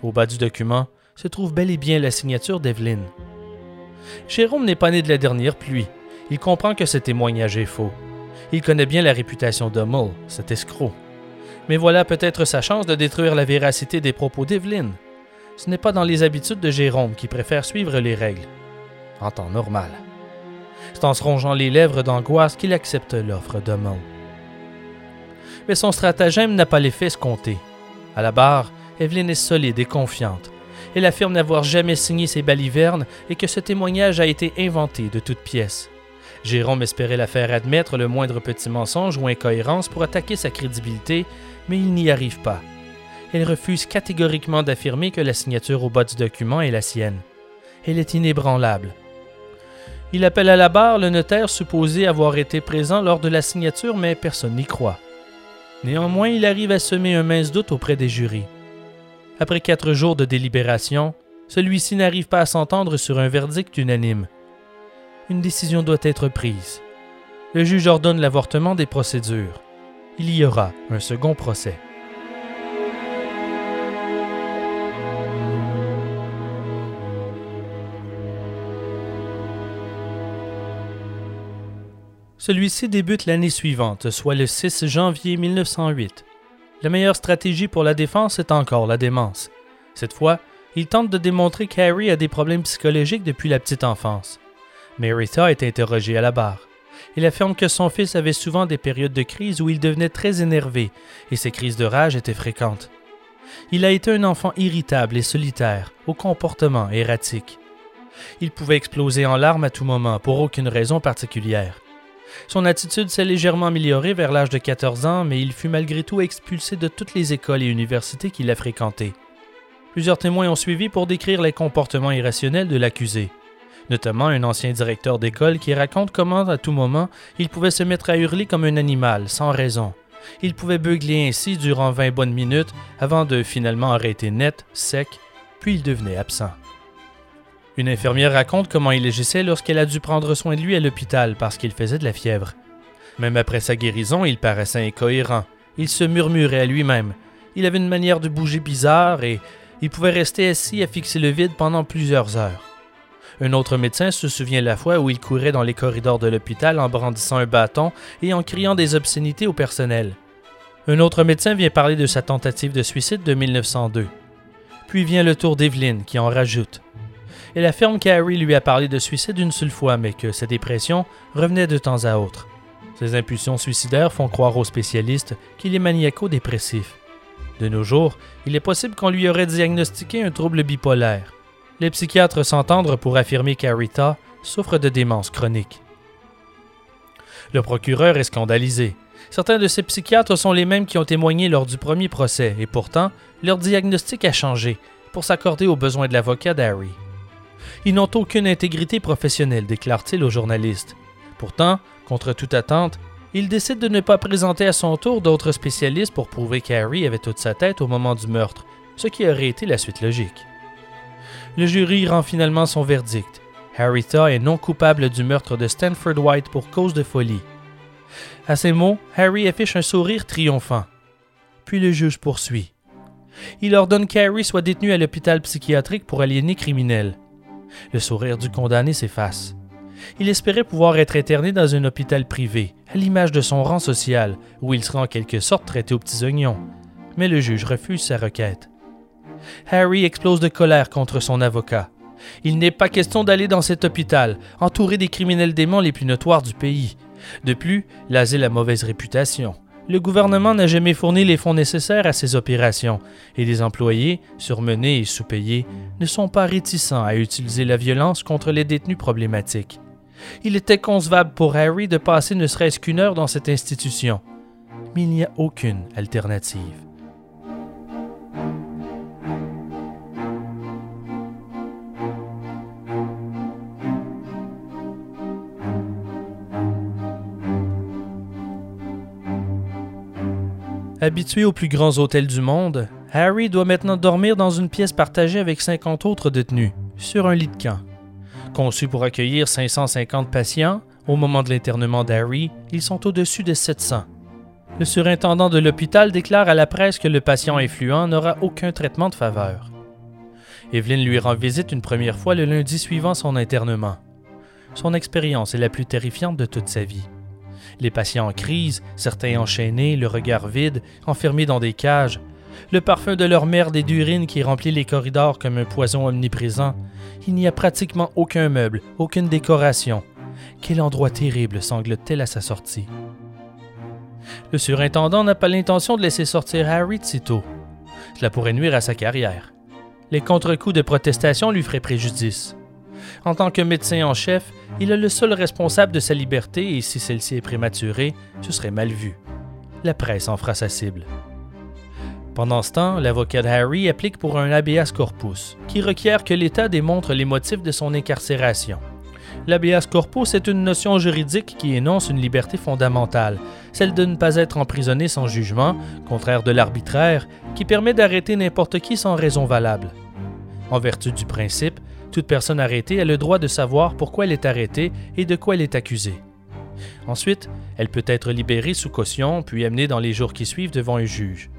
Au bas du document se trouve bel et bien la signature d'Evelyn. Jérôme n'est pas né de la dernière pluie. Il comprend que ce témoignage est faux. Il connaît bien la réputation d'Hummel, cet escroc. Mais voilà peut-être sa chance de détruire la véracité des propos d'Evelyn. Ce n'est pas dans les habitudes de Jérôme qui préfère suivre les règles. En temps normal. C'est en se rongeant les lèvres d'angoisse qu'il accepte l'offre de Mais son stratagème n'a pas l'effet escompté. À la barre, Evelyn est solide et confiante. Elle affirme n'avoir jamais signé ses balivernes et que ce témoignage a été inventé de toutes pièces. Jérôme espérait la faire admettre le moindre petit mensonge ou incohérence pour attaquer sa crédibilité, mais il n'y arrive pas. Elle refuse catégoriquement d'affirmer que la signature au bas du document est la sienne. Elle est inébranlable. Il appelle à la barre le notaire supposé avoir été présent lors de la signature, mais personne n'y croit. Néanmoins, il arrive à semer un mince doute auprès des jurys. Après quatre jours de délibération, celui-ci n'arrive pas à s'entendre sur un verdict unanime. Une décision doit être prise. Le juge ordonne l'avortement des procédures il y aura un second procès. Celui-ci débute l'année suivante, soit le 6 janvier 1908. La meilleure stratégie pour la défense est encore la démence. Cette fois, il tente de démontrer qu'Harry a des problèmes psychologiques depuis la petite enfance. Rita est interrogée à la barre. Il affirme que son fils avait souvent des périodes de crise où il devenait très énervé et ses crises de rage étaient fréquentes. Il a été un enfant irritable et solitaire, au comportement erratique. Il pouvait exploser en larmes à tout moment pour aucune raison particulière. Son attitude s'est légèrement améliorée vers l'âge de 14 ans, mais il fut malgré tout expulsé de toutes les écoles et universités qu'il a fréquentées. Plusieurs témoins ont suivi pour décrire les comportements irrationnels de l'accusé, notamment un ancien directeur d'école qui raconte comment, à tout moment, il pouvait se mettre à hurler comme un animal, sans raison. Il pouvait beugler ainsi durant 20 bonnes minutes avant de finalement arrêter net, sec, puis il devenait absent. Une infirmière raconte comment il agissait lorsqu'elle a dû prendre soin de lui à l'hôpital parce qu'il faisait de la fièvre. Même après sa guérison, il paraissait incohérent. Il se murmurait à lui-même. Il avait une manière de bouger bizarre et il pouvait rester assis à fixer le vide pendant plusieurs heures. Un autre médecin se souvient la fois où il courait dans les corridors de l'hôpital en brandissant un bâton et en criant des obscénités au personnel. Un autre médecin vient parler de sa tentative de suicide de 1902. Puis vient le tour d'Evelyn qui en rajoute. Elle affirme qu'Harry lui a parlé de suicide une seule fois, mais que sa dépression revenait de temps à autre. Ses impulsions suicidaires font croire aux spécialistes qu'il est maniaco-dépressif. De nos jours, il est possible qu'on lui aurait diagnostiqué un trouble bipolaire. Les psychiatres s'entendent pour affirmer qu'Arita souffre de démence chronique. Le procureur est scandalisé. Certains de ces psychiatres sont les mêmes qui ont témoigné lors du premier procès, et pourtant, leur diagnostic a changé pour s'accorder aux besoins de l'avocat d'Harry. Ils n'ont aucune intégrité professionnelle, déclare-t-il aux journalistes. Pourtant, contre toute attente, il décide de ne pas présenter à son tour d'autres spécialistes pour prouver qu'Harry avait toute sa tête au moment du meurtre, ce qui aurait été la suite logique. Le jury rend finalement son verdict. Harryta est non coupable du meurtre de Stanford White pour cause de folie. À ces mots, Harry affiche un sourire triomphant. Puis le juge poursuit. Il ordonne qu'Harry soit détenu à l'hôpital psychiatrique pour aliéné criminel. Le sourire du condamné s'efface. Il espérait pouvoir être interné dans un hôpital privé, à l'image de son rang social, où il sera en quelque sorte traité aux petits oignons. Mais le juge refuse sa requête. Harry explose de colère contre son avocat. Il n'est pas question d'aller dans cet hôpital, entouré des criminels démons les plus notoires du pays. De plus, l'asile a mauvaise réputation. Le gouvernement n'a jamais fourni les fonds nécessaires à ces opérations, et les employés, surmenés et sous-payés, ne sont pas réticents à utiliser la violence contre les détenus problématiques. Il était concevable pour Harry de passer ne serait-ce qu'une heure dans cette institution, mais il n'y a aucune alternative. Habitué aux plus grands hôtels du monde, Harry doit maintenant dormir dans une pièce partagée avec 50 autres détenus, sur un lit de camp. Conçu pour accueillir 550 patients, au moment de l'internement d'Harry, ils sont au-dessus de 700. Le surintendant de l'hôpital déclare à la presse que le patient influent n'aura aucun traitement de faveur. Evelyn lui rend visite une première fois le lundi suivant son internement. Son expérience est la plus terrifiante de toute sa vie les patients en crise, certains enchaînés, le regard vide, enfermés dans des cages, le parfum de leur merde et d'urine qui remplit les corridors comme un poison omniprésent. Il n'y a pratiquement aucun meuble, aucune décoration. Quel endroit terrible sanglote-t-elle à sa sortie. Le surintendant n'a pas l'intention de laisser sortir Harry de. Cela pourrait nuire à sa carrière. Les contre-coups de protestation lui feraient préjudice. En tant que médecin en chef, il est le seul responsable de sa liberté et si celle-ci est prématurée, ce serait mal vu. La presse en fera sa cible. Pendant ce temps, l'avocat Harry applique pour un habeas corpus, qui requiert que l'État démontre les motifs de son incarcération. L'habeas corpus est une notion juridique qui énonce une liberté fondamentale, celle de ne pas être emprisonné sans jugement, contraire de l'arbitraire, qui permet d'arrêter n'importe qui sans raison valable. En vertu du principe, toute personne arrêtée a le droit de savoir pourquoi elle est arrêtée et de quoi elle est accusée. Ensuite, elle peut être libérée sous caution puis amenée dans les jours qui suivent devant un juge.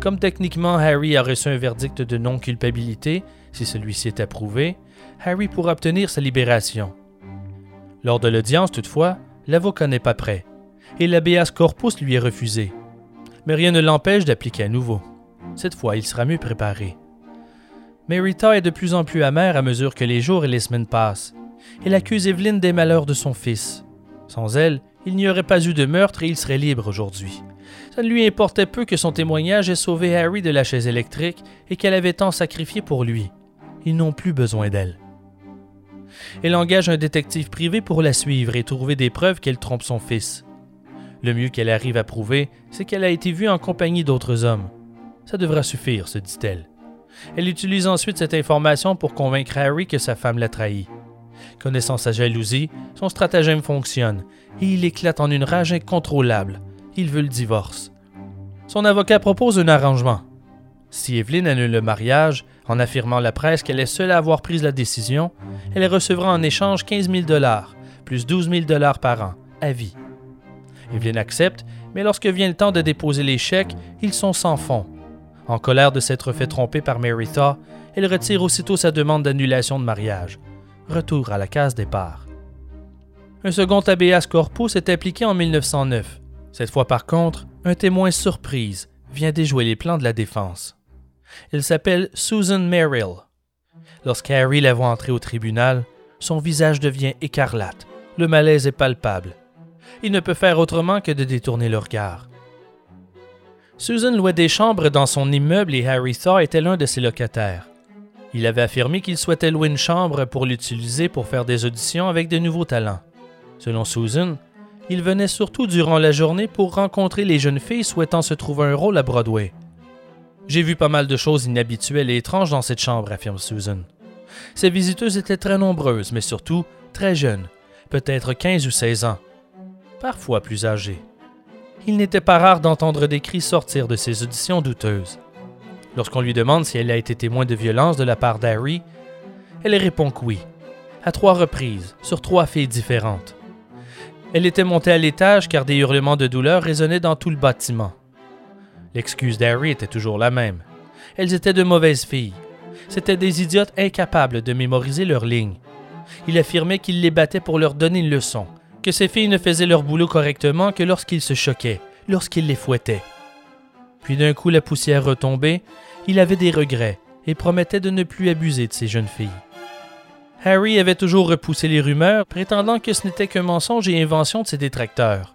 Comme techniquement Harry a reçu un verdict de non-culpabilité, si celui-ci est approuvé, Harry pourra obtenir sa libération. Lors de l'audience, toutefois, l'avocat n'est pas prêt, et l'habeas corpus lui est refusé. Mais rien ne l'empêche d'appliquer à nouveau. Cette fois, il sera mieux préparé. Mais Rita est de plus en plus amère à mesure que les jours et les semaines passent. Elle accuse Evelyn des malheurs de son fils. Sans elle, il n'y aurait pas eu de meurtre et il serait libre aujourd'hui. Ça ne lui importait peu que son témoignage ait sauvé Harry de la chaise électrique et qu'elle avait tant sacrifié pour lui. Ils n'ont plus besoin d'elle. Elle engage un détective privé pour la suivre et trouver des preuves qu'elle trompe son fils. Le mieux qu'elle arrive à prouver, c'est qu'elle a été vue en compagnie d'autres hommes. Ça devra suffire, se dit-elle. Elle utilise ensuite cette information pour convaincre Harry que sa femme l'a trahi. Connaissant sa jalousie, son stratagème fonctionne et il éclate en une rage incontrôlable. Il veut le divorce. Son avocat propose un arrangement. Si Evelyn annule le mariage, en affirmant à la presse qu'elle est seule à avoir pris la décision, elle recevra en échange 15 000 dollars, plus 12 000 dollars par an, à vie. Evelyn accepte, mais lorsque vient le temps de déposer les chèques, ils sont sans fond. En colère de s'être fait tromper par Mary Thaw, elle retire aussitôt sa demande d'annulation de mariage. Retour à la case départ. Un second habeas corpus est appliqué en 1909. Cette fois par contre, un témoin surprise vient déjouer les plans de la défense. Elle s'appelle Susan Merrill. Lorsqu'Harry la voit entrer au tribunal, son visage devient écarlate. Le malaise est palpable. Il ne peut faire autrement que de détourner le regard. Susan louait des chambres dans son immeuble et Harry Thaw était l'un de ses locataires. Il avait affirmé qu'il souhaitait louer une chambre pour l'utiliser pour faire des auditions avec de nouveaux talents. Selon Susan, il venait surtout durant la journée pour rencontrer les jeunes filles souhaitant se trouver un rôle à Broadway. J'ai vu pas mal de choses inhabituelles et étranges dans cette chambre, affirme Susan. Ses visiteuses étaient très nombreuses, mais surtout très jeunes, peut-être 15 ou 16 ans, parfois plus âgées. Il n'était pas rare d'entendre des cris sortir de ces auditions douteuses. Lorsqu'on lui demande si elle a été témoin de violence de la part d'Harry, elle répond que oui, à trois reprises, sur trois filles différentes. Elle était montée à l'étage car des hurlements de douleur résonnaient dans tout le bâtiment. L'excuse d'Harry était toujours la même. Elles étaient de mauvaises filles. C'étaient des idiotes incapables de mémoriser leurs lignes. Il affirmait qu'il les battait pour leur donner une leçon, que ces filles ne faisaient leur boulot correctement que lorsqu'ils se choquaient, lorsqu'ils les fouettaient. Puis d'un coup la poussière retombait, il avait des regrets et promettait de ne plus abuser de ces jeunes filles. Harry avait toujours repoussé les rumeurs, prétendant que ce n'était qu'un mensonge et invention de ses détracteurs.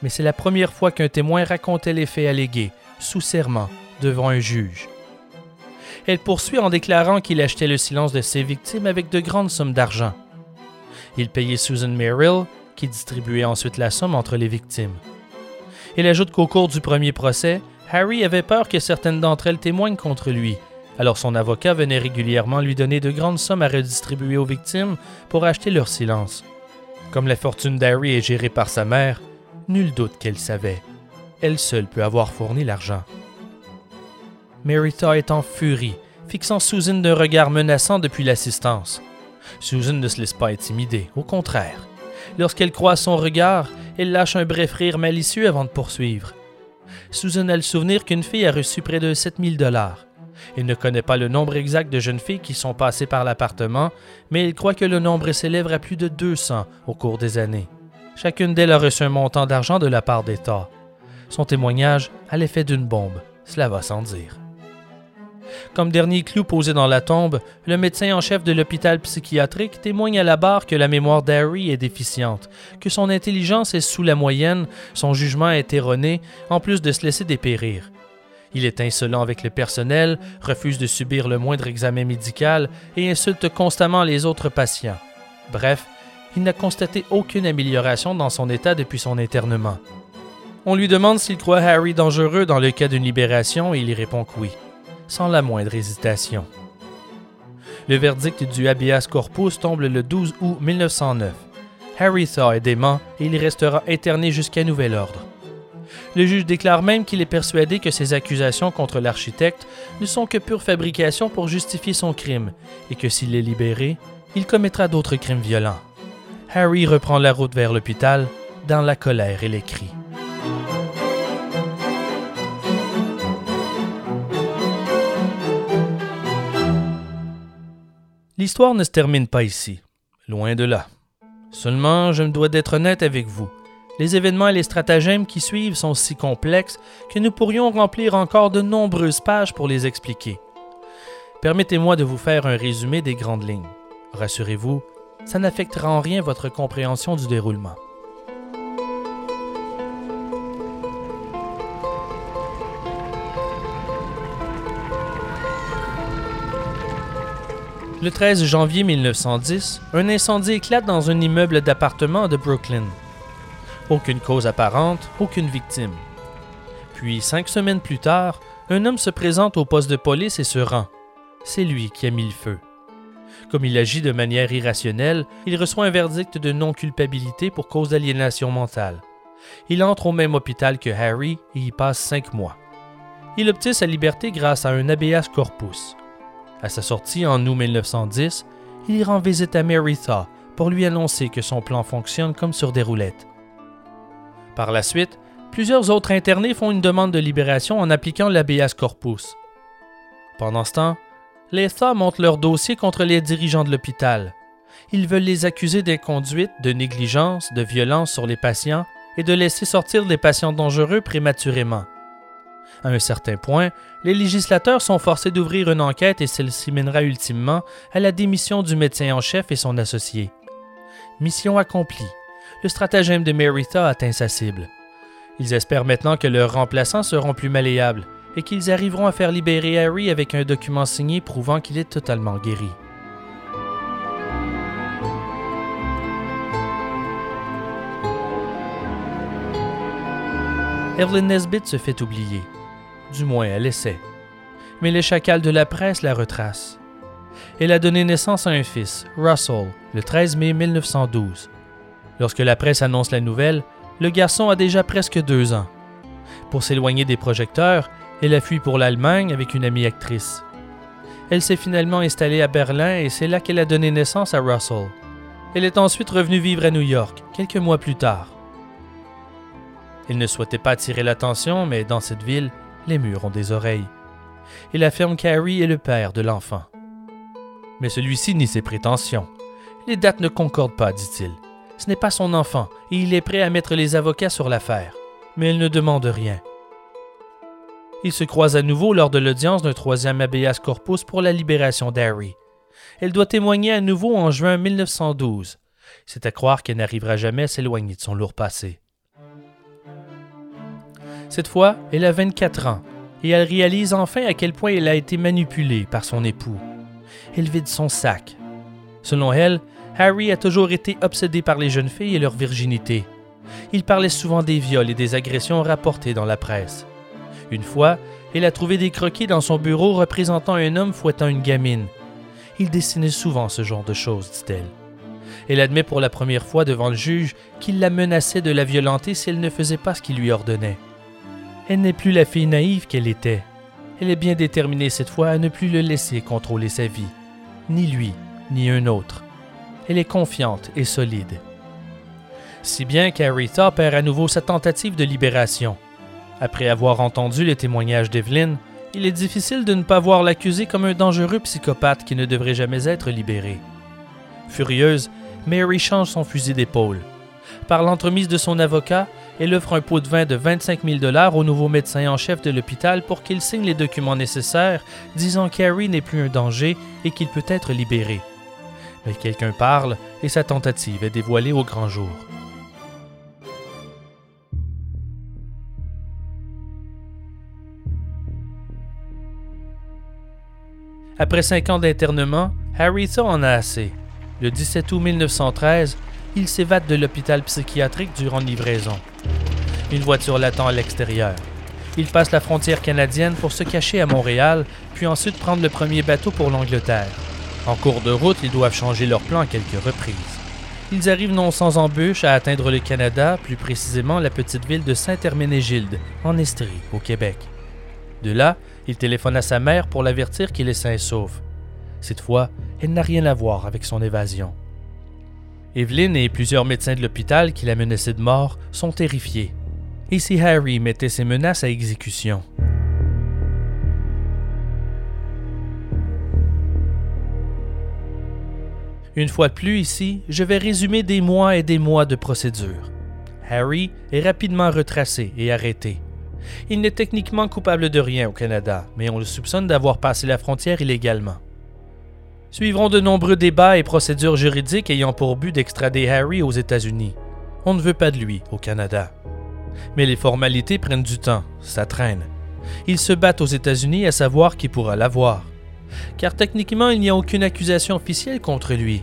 Mais c'est la première fois qu'un témoin racontait les faits allégués, sous serment, devant un juge. Elle poursuit en déclarant qu'il achetait le silence de ses victimes avec de grandes sommes d'argent. Il payait Susan Merrill, qui distribuait ensuite la somme entre les victimes. Elle ajoute qu'au cours du premier procès, Harry avait peur que certaines d'entre elles témoignent contre lui, alors son avocat venait régulièrement lui donner de grandes sommes à redistribuer aux victimes pour acheter leur silence. Comme la fortune d'Harry est gérée par sa mère, nul doute qu'elle savait. Elle seule peut avoir fourni l'argent. Merita est en furie, fixant Susan d'un regard menaçant depuis l'assistance. Susan ne se laisse pas intimider, au contraire. Lorsqu'elle croise son regard, elle lâche un bref rire malicieux avant de poursuivre. Susan a le souvenir qu'une fille a reçu près de 7000 dollars. Il ne connaît pas le nombre exact de jeunes filles qui sont passées par l'appartement, mais il croit que le nombre s'élève à plus de 200 au cours des années. Chacune d'elles a reçu un montant d'argent de la part d'État. Son témoignage a l'effet d'une bombe, cela va sans dire. Comme dernier clou posé dans la tombe, le médecin en chef de l'hôpital psychiatrique témoigne à la barre que la mémoire d'Harry est déficiente, que son intelligence est sous la moyenne, son jugement est erroné, en plus de se laisser dépérir. Il est insolent avec le personnel, refuse de subir le moindre examen médical et insulte constamment les autres patients. Bref, il n'a constaté aucune amélioration dans son état depuis son internement. On lui demande s'il croit Harry dangereux dans le cas d'une libération et il répond que oui, sans la moindre hésitation. Le verdict du habeas corpus tombe le 12 août 1909. Harry Thaw est dément et il restera interné jusqu'à nouvel ordre. Le juge déclare même qu'il est persuadé que ses accusations contre l'architecte ne sont que pure fabrication pour justifier son crime et que s'il est libéré, il commettra d'autres crimes violents. Harry reprend la route vers l'hôpital dans la colère et les cris. L'histoire ne se termine pas ici, loin de là. Seulement, je me dois d'être honnête avec vous. Les événements et les stratagèmes qui suivent sont si complexes que nous pourrions remplir encore de nombreuses pages pour les expliquer. Permettez-moi de vous faire un résumé des grandes lignes. Rassurez-vous, ça n'affectera en rien votre compréhension du déroulement. Le 13 janvier 1910, un incendie éclate dans un immeuble d'appartements de Brooklyn. Aucune cause apparente, aucune victime. Puis, cinq semaines plus tard, un homme se présente au poste de police et se rend. C'est lui qui a mis le feu. Comme il agit de manière irrationnelle, il reçoit un verdict de non-culpabilité pour cause d'aliénation mentale. Il entre au même hôpital que Harry et y passe cinq mois. Il obtient sa liberté grâce à un habeas corpus. À sa sortie en août 1910, il rend visite à Mary Thaw pour lui annoncer que son plan fonctionne comme sur des roulettes. Par la suite, plusieurs autres internés font une demande de libération en appliquant l'habeas corpus. Pendant ce temps, les Thaw montent leur dossier contre les dirigeants de l'hôpital. Ils veulent les accuser d'inconduite, de négligence, de violence sur les patients et de laisser sortir des patients dangereux prématurément. À un certain point, les législateurs sont forcés d'ouvrir une enquête et celle-ci mènera ultimement à la démission du médecin en chef et son associé. Mission accomplie. Le stratagème de Merita atteint sa cible. Ils espèrent maintenant que leurs remplaçants seront plus malléables et qu'ils arriveront à faire libérer Harry avec un document signé prouvant qu'il est totalement guéri. Evelyn Nesbit se fait oublier. Du moins, elle essaie. Mais les chacals de la presse la retracent. Elle a donné naissance à un fils, Russell, le 13 mai 1912. Lorsque la presse annonce la nouvelle, le garçon a déjà presque deux ans. Pour s'éloigner des projecteurs, elle a fui pour l'Allemagne avec une amie actrice. Elle s'est finalement installée à Berlin et c'est là qu'elle a donné naissance à Russell. Elle est ensuite revenue vivre à New York, quelques mois plus tard. Elle ne souhaitait pas attirer l'attention, mais dans cette ville, les murs ont des oreilles. Il affirme qu'Harry est le père de l'enfant. Mais celui-ci nie ses prétentions. Les dates ne concordent pas, dit-il. Ce n'est pas son enfant et il est prêt à mettre les avocats sur l'affaire. Mais elle ne demande rien. Il se croise à nouveau lors de l'audience d'un troisième habeas corpus pour la libération d'Harry. Elle doit témoigner à nouveau en juin 1912. C'est à croire qu'elle n'arrivera jamais à s'éloigner de son lourd passé. Cette fois, elle a 24 ans et elle réalise enfin à quel point elle a été manipulée par son époux. Elle vide son sac. Selon elle, Harry a toujours été obsédé par les jeunes filles et leur virginité. Il parlait souvent des viols et des agressions rapportées dans la presse. Une fois, elle a trouvé des croquis dans son bureau représentant un homme fouettant une gamine. Il dessinait souvent ce genre de choses, dit-elle. Elle admet pour la première fois devant le juge qu'il la menaçait de la violenter si elle ne faisait pas ce qu'il lui ordonnait. Elle n'est plus la fille naïve qu'elle était. Elle est bien déterminée cette fois à ne plus le laisser contrôler sa vie, ni lui, ni un autre. Elle est confiante et solide. Si bien qu'Arita perd à nouveau sa tentative de libération. Après avoir entendu les témoignages d'Evelyn, il est difficile de ne pas voir l'accusé comme un dangereux psychopathe qui ne devrait jamais être libéré. Furieuse, Mary change son fusil d'épaule. Par l'entremise de son avocat, elle offre un pot de vin de 25 000 dollars au nouveau médecin en chef de l'hôpital pour qu'il signe les documents nécessaires, disant qu'Harry n'est plus un danger et qu'il peut être libéré. Mais quelqu'un parle et sa tentative est dévoilée au grand jour. Après cinq ans d'internement, Harry en a assez. Le 17 août 1913, il s'évade de l'hôpital psychiatrique durant livraison. Une voiture l'attend à l'extérieur. Il passe la frontière canadienne pour se cacher à Montréal, puis ensuite prendre le premier bateau pour l'Angleterre. En cours de route, ils doivent changer leur plan à quelques reprises. Ils arrivent non sans embûche à atteindre le Canada, plus précisément la petite ville de Saint-Herménégilde, en Estrie, au Québec. De là, il téléphone à sa mère pour l'avertir qu'il est sain et sauf. Cette fois, elle n'a rien à voir avec son évasion. Evelyn et plusieurs médecins de l'hôpital qui la menaçaient de mort sont terrifiés. Et si Harry mettait ses menaces à exécution? Une fois de plus ici, je vais résumer des mois et des mois de procédure. Harry est rapidement retracé et arrêté. Il n'est techniquement coupable de rien au Canada, mais on le soupçonne d'avoir passé la frontière illégalement. Suivront de nombreux débats et procédures juridiques ayant pour but d'extrader Harry aux États-Unis. On ne veut pas de lui au Canada. Mais les formalités prennent du temps, ça traîne. Ils se battent aux États-Unis à savoir qui pourra l'avoir. car techniquement il n'y a aucune accusation officielle contre lui.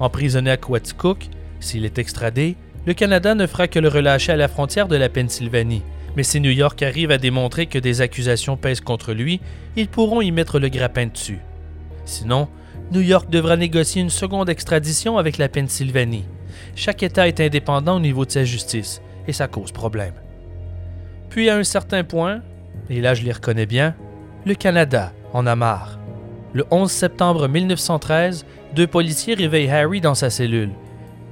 Emprisonné à Quaticook, s'il est extradé, le Canada ne fera que le relâcher à la frontière de la Pennsylvanie. Mais si New York arrive à démontrer que des accusations pèsent contre lui, ils pourront y mettre le grappin dessus. Sinon, New York devra négocier une seconde extradition avec la Pennsylvanie. Chaque État est indépendant au niveau de sa justice, et ça cause problème. Puis à un certain point, et là je les reconnais bien, le Canada en a marre. Le 11 septembre 1913, deux policiers réveillent Harry dans sa cellule.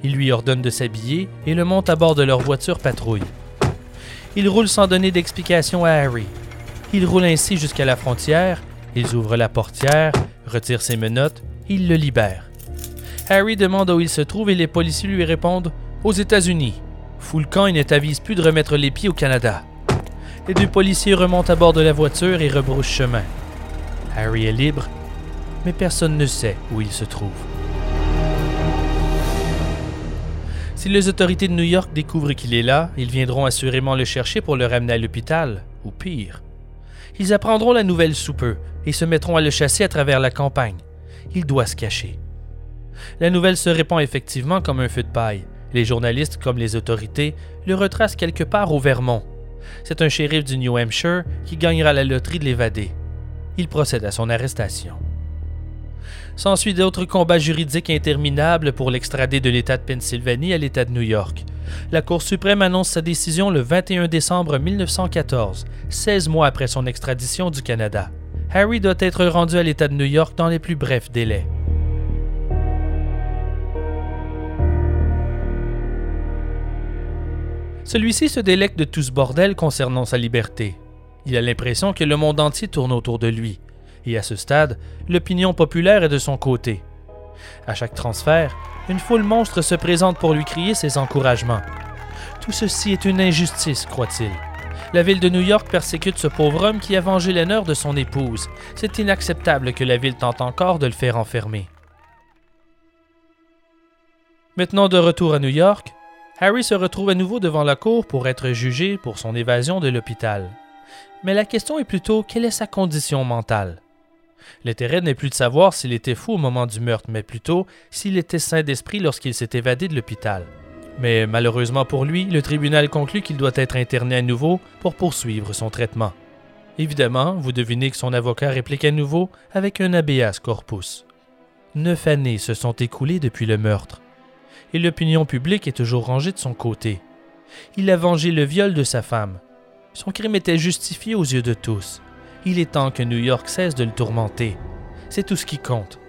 Ils lui ordonnent de s'habiller et le montent à bord de leur voiture patrouille. Ils roulent sans donner d'explication à Harry. Ils roulent ainsi jusqu'à la frontière, ils ouvrent la portière, retirent ses menottes, ils le libèrent. Harry demande où il se trouve et les policiers lui répondent Aux États-Unis. Camp et ne t'avise plus de remettre les pieds au Canada. Les deux policiers remontent à bord de la voiture et rebroussent chemin. Harry est libre, mais personne ne sait où il se trouve. Si les autorités de New York découvrent qu'il est là, ils viendront assurément le chercher pour le ramener à l'hôpital, ou pire. Ils apprendront la nouvelle sous peu et se mettront à le chasser à travers la campagne. Il doit se cacher. La nouvelle se répand effectivement comme un feu de paille. Les journalistes, comme les autorités, le retracent quelque part au Vermont. C'est un shérif du New Hampshire qui gagnera la loterie de l'évader. Il procède à son arrestation. S'ensuit d'autres combats juridiques interminables pour l'extrader de l'État de Pennsylvanie à l'État de New York. La Cour suprême annonce sa décision le 21 décembre 1914, 16 mois après son extradition du Canada. Harry doit être rendu à l'État de New York dans les plus brefs délais. Celui-ci se délecte de tout ce bordel concernant sa liberté. Il a l'impression que le monde entier tourne autour de lui, et à ce stade, l'opinion populaire est de son côté. À chaque transfert, une foule monstre se présente pour lui crier ses encouragements. Tout ceci est une injustice, croit-il. La ville de New York persécute ce pauvre homme qui a vengé l'honneur de son épouse. C'est inacceptable que la ville tente encore de le faire enfermer. Maintenant de retour à New York, Harry se retrouve à nouveau devant la cour pour être jugé pour son évasion de l'hôpital. Mais la question est plutôt quelle est sa condition mentale? L'intérêt n'est plus de savoir s'il était fou au moment du meurtre, mais plutôt s'il était sain d'esprit lorsqu'il s'est évadé de l'hôpital. Mais malheureusement pour lui, le tribunal conclut qu'il doit être interné à nouveau pour poursuivre son traitement. Évidemment, vous devinez que son avocat réplique à nouveau avec un habeas corpus. Neuf années se sont écoulées depuis le meurtre, et l'opinion publique est toujours rangée de son côté. Il a vengé le viol de sa femme. Son crime était justifié aux yeux de tous. Il est temps que New York cesse de le tourmenter. C'est tout ce qui compte.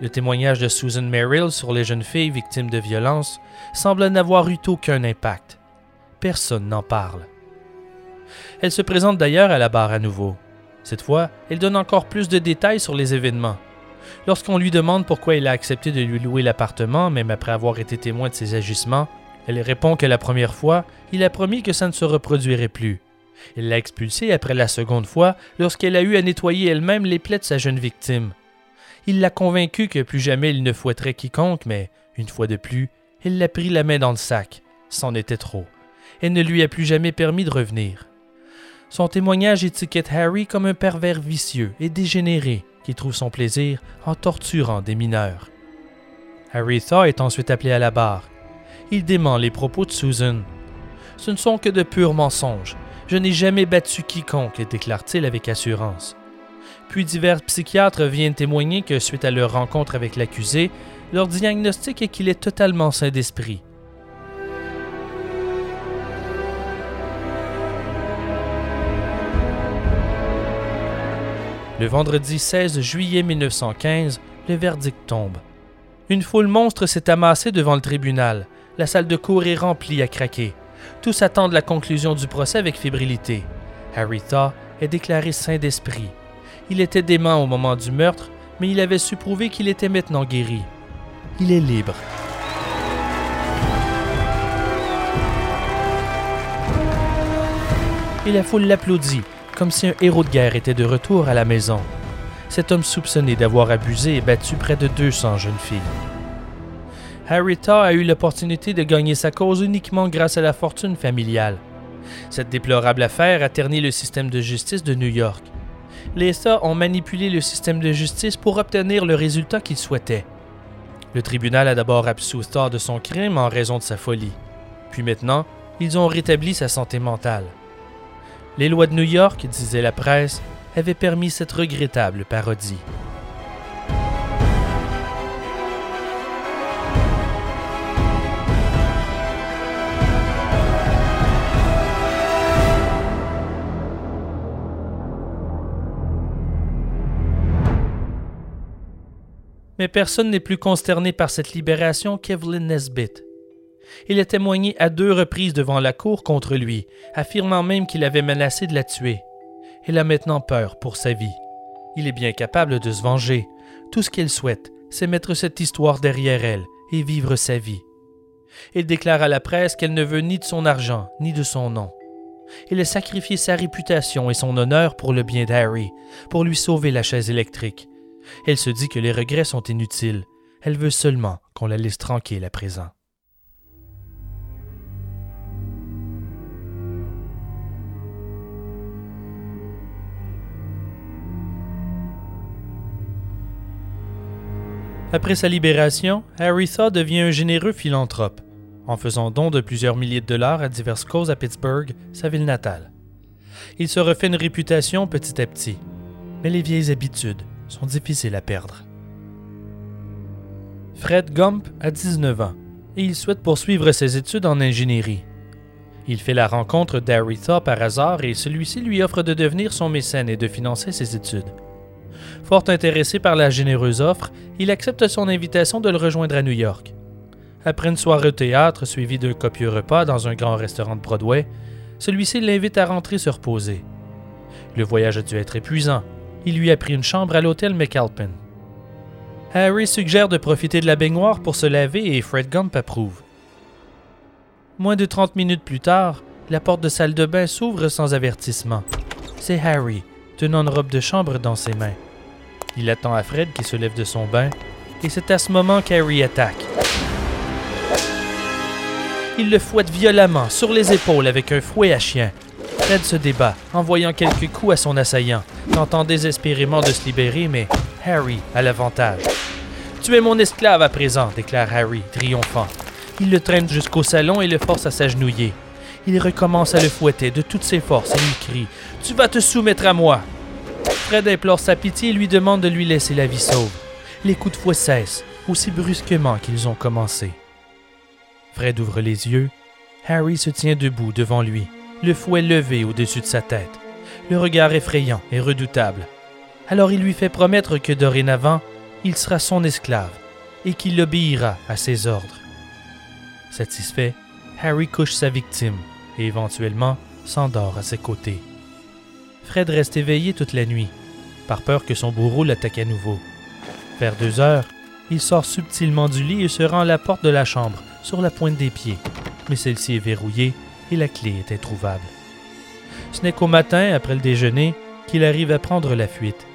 Le témoignage de Susan Merrill sur les jeunes filles victimes de violences semble n'avoir eu aucun impact. Personne n'en parle. Elle se présente d'ailleurs à la barre à nouveau. Cette fois, elle donne encore plus de détails sur les événements. Lorsqu'on lui demande pourquoi il a accepté de lui louer l'appartement, même après avoir été témoin de ses agissements, elle répond que la première fois, il a promis que ça ne se reproduirait plus. Il l'a expulsée après la seconde fois lorsqu'elle a eu à nettoyer elle-même les plaies de sa jeune victime. Il l'a convaincu que plus jamais il ne fouetterait quiconque, mais, une fois de plus, il l'a pris la main dans le sac. C'en était trop. Elle ne lui a plus jamais permis de revenir. Son témoignage étiquette Harry comme un pervers vicieux et dégénéré qui trouve son plaisir en torturant des mineurs. Harry Thaw est ensuite appelé à la barre. Il dément les propos de Susan. Ce ne sont que de purs mensonges, je n'ai jamais battu quiconque, déclare-t-il avec assurance. Puis divers psychiatres viennent témoigner que suite à leur rencontre avec l'accusé, leur diagnostic est qu'il est totalement sain d'esprit. Le vendredi 16 juillet 1915, le verdict tombe. Une foule monstre s'est amassée devant le tribunal. La salle de cour est remplie à craquer. Tous attendent la conclusion du procès avec fébrilité. Harry Thaw est déclaré saint d'esprit. Il était dément au moment du meurtre, mais il avait su prouver qu'il était maintenant guéri. Il est libre. Et la foule l'applaudit, comme si un héros de guerre était de retour à la maison. Cet homme soupçonné d'avoir abusé et battu près de 200 jeunes filles. Harry Thaw a eu l'opportunité de gagner sa cause uniquement grâce à la fortune familiale. Cette déplorable affaire a terni le système de justice de New York. Les Thaw ont manipulé le système de justice pour obtenir le résultat qu'ils souhaitaient. Le tribunal a d'abord absous Thaw de son crime en raison de sa folie. Puis maintenant, ils ont rétabli sa santé mentale. Les lois de New York, disait la presse, avaient permis cette regrettable parodie. Mais personne n'est plus consterné par cette libération qu'Evelyn Nesbit. Il a témoigné à deux reprises devant la cour contre lui, affirmant même qu'il avait menacé de la tuer. Elle a maintenant peur pour sa vie. Il est bien capable de se venger. Tout ce qu'elle souhaite, c'est mettre cette histoire derrière elle et vivre sa vie. Il déclare à la presse qu'elle ne veut ni de son argent, ni de son nom. Il a sacrifié sa réputation et son honneur pour le bien d'Harry, pour lui sauver la chaise électrique, elle se dit que les regrets sont inutiles. Elle veut seulement qu'on la laisse tranquille à présent. Après sa libération, Harry Thaw devient un généreux philanthrope, en faisant don de plusieurs milliers de dollars à diverses causes à Pittsburgh, sa ville natale. Il se refait une réputation petit à petit, mais les vieilles habitudes, sont difficiles à perdre. Fred Gump a 19 ans et il souhaite poursuivre ses études en ingénierie. Il fait la rencontre d'Aretha par hasard et celui-ci lui offre de devenir son mécène et de financer ses études. Fort intéressé par la généreuse offre, il accepte son invitation de le rejoindre à New York. Après une soirée au théâtre suivie d'un copieux repas dans un grand restaurant de Broadway, celui-ci l'invite à rentrer se reposer. Le voyage a dû être épuisant, il lui a pris une chambre à l'hôtel McAlpin. Harry suggère de profiter de la baignoire pour se laver et Fred Gump approuve. Moins de 30 minutes plus tard, la porte de salle de bain s'ouvre sans avertissement. C'est Harry, tenant une robe de chambre dans ses mains. Il attend à Fred qui se lève de son bain, et c'est à ce moment qu'Harry attaque. Il le fouette violemment sur les épaules avec un fouet à chien, Fred se débat, envoyant quelques coups à son assaillant, tentant désespérément de se libérer, mais Harry a l'avantage. Tu es mon esclave à présent, déclare Harry, triomphant. Il le traîne jusqu'au salon et le force à s'agenouiller. Il recommence à le fouetter de toutes ses forces et lui crie Tu vas te soumettre à moi Fred implore sa pitié et lui demande de lui laisser la vie sauve. Les coups de fouet cessent, aussi brusquement qu'ils ont commencé. Fred ouvre les yeux. Harry se tient debout devant lui le fouet levé au-dessus de sa tête, le regard effrayant et redoutable. Alors il lui fait promettre que dorénavant, il sera son esclave et qu'il obéira à ses ordres. Satisfait, Harry couche sa victime et éventuellement s'endort à ses côtés. Fred reste éveillé toute la nuit, par peur que son bourreau l'attaque à nouveau. Vers deux heures, il sort subtilement du lit et se rend à la porte de la chambre, sur la pointe des pieds, mais celle-ci est verrouillée et la clé est introuvable. Ce n'est qu'au matin, après le déjeuner, qu'il arrive à prendre la fuite.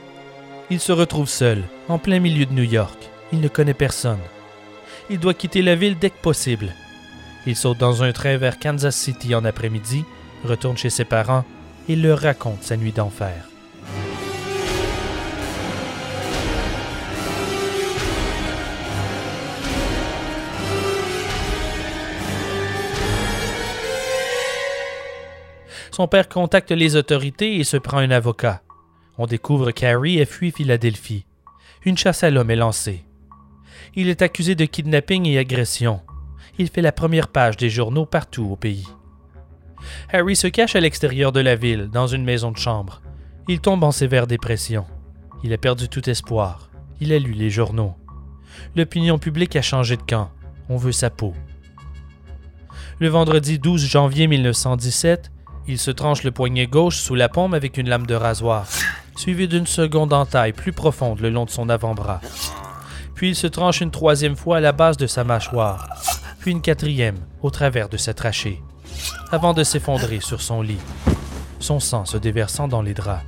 Il se retrouve seul, en plein milieu de New York. Il ne connaît personne. Il doit quitter la ville dès que possible. Il saute dans un train vers Kansas City en après-midi, retourne chez ses parents et leur raconte sa nuit d'enfer. Son père contacte les autorités et se prend un avocat. On découvre qu'Harry a fui Philadelphie. Une chasse à l'homme est lancée. Il est accusé de kidnapping et agression. Il fait la première page des journaux partout au pays. Harry se cache à l'extérieur de la ville, dans une maison de chambre. Il tombe en sévère dépression. Il a perdu tout espoir. Il a lu les journaux. L'opinion publique a changé de camp. On veut sa peau. Le vendredi 12 janvier 1917, il se tranche le poignet gauche sous la paume avec une lame de rasoir, suivie d'une seconde entaille plus profonde le long de son avant-bras. Puis il se tranche une troisième fois à la base de sa mâchoire, puis une quatrième au travers de sa trachée, avant de s'effondrer sur son lit, son sang se déversant dans les draps.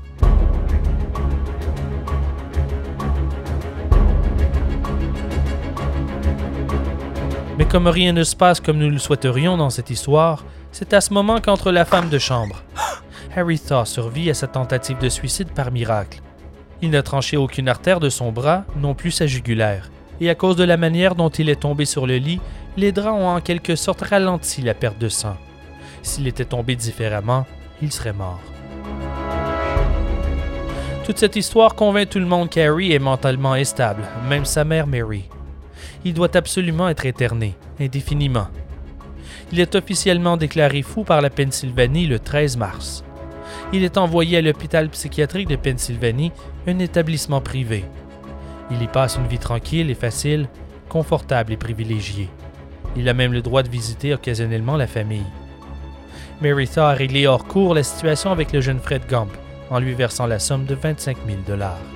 Mais comme rien ne se passe comme nous le souhaiterions dans cette histoire, c'est à ce moment qu'entre la femme de chambre. Harry Thaw survit à sa tentative de suicide par miracle. Il n'a tranché aucune artère de son bras, non plus sa jugulaire, et à cause de la manière dont il est tombé sur le lit, les draps ont en quelque sorte ralenti la perte de sang. S'il était tombé différemment, il serait mort. Toute cette histoire convainc tout le monde qu'Harry est mentalement instable, même sa mère Mary. Il doit absolument être éterné, indéfiniment. Il est officiellement déclaré fou par la Pennsylvanie le 13 mars. Il est envoyé à l'hôpital psychiatrique de Pennsylvanie, un établissement privé. Il y passe une vie tranquille et facile, confortable et privilégiée. Il a même le droit de visiter occasionnellement la famille. Mary Thaw a réglé hors cours la situation avec le jeune Fred Gump, en lui versant la somme de 25 000 dollars.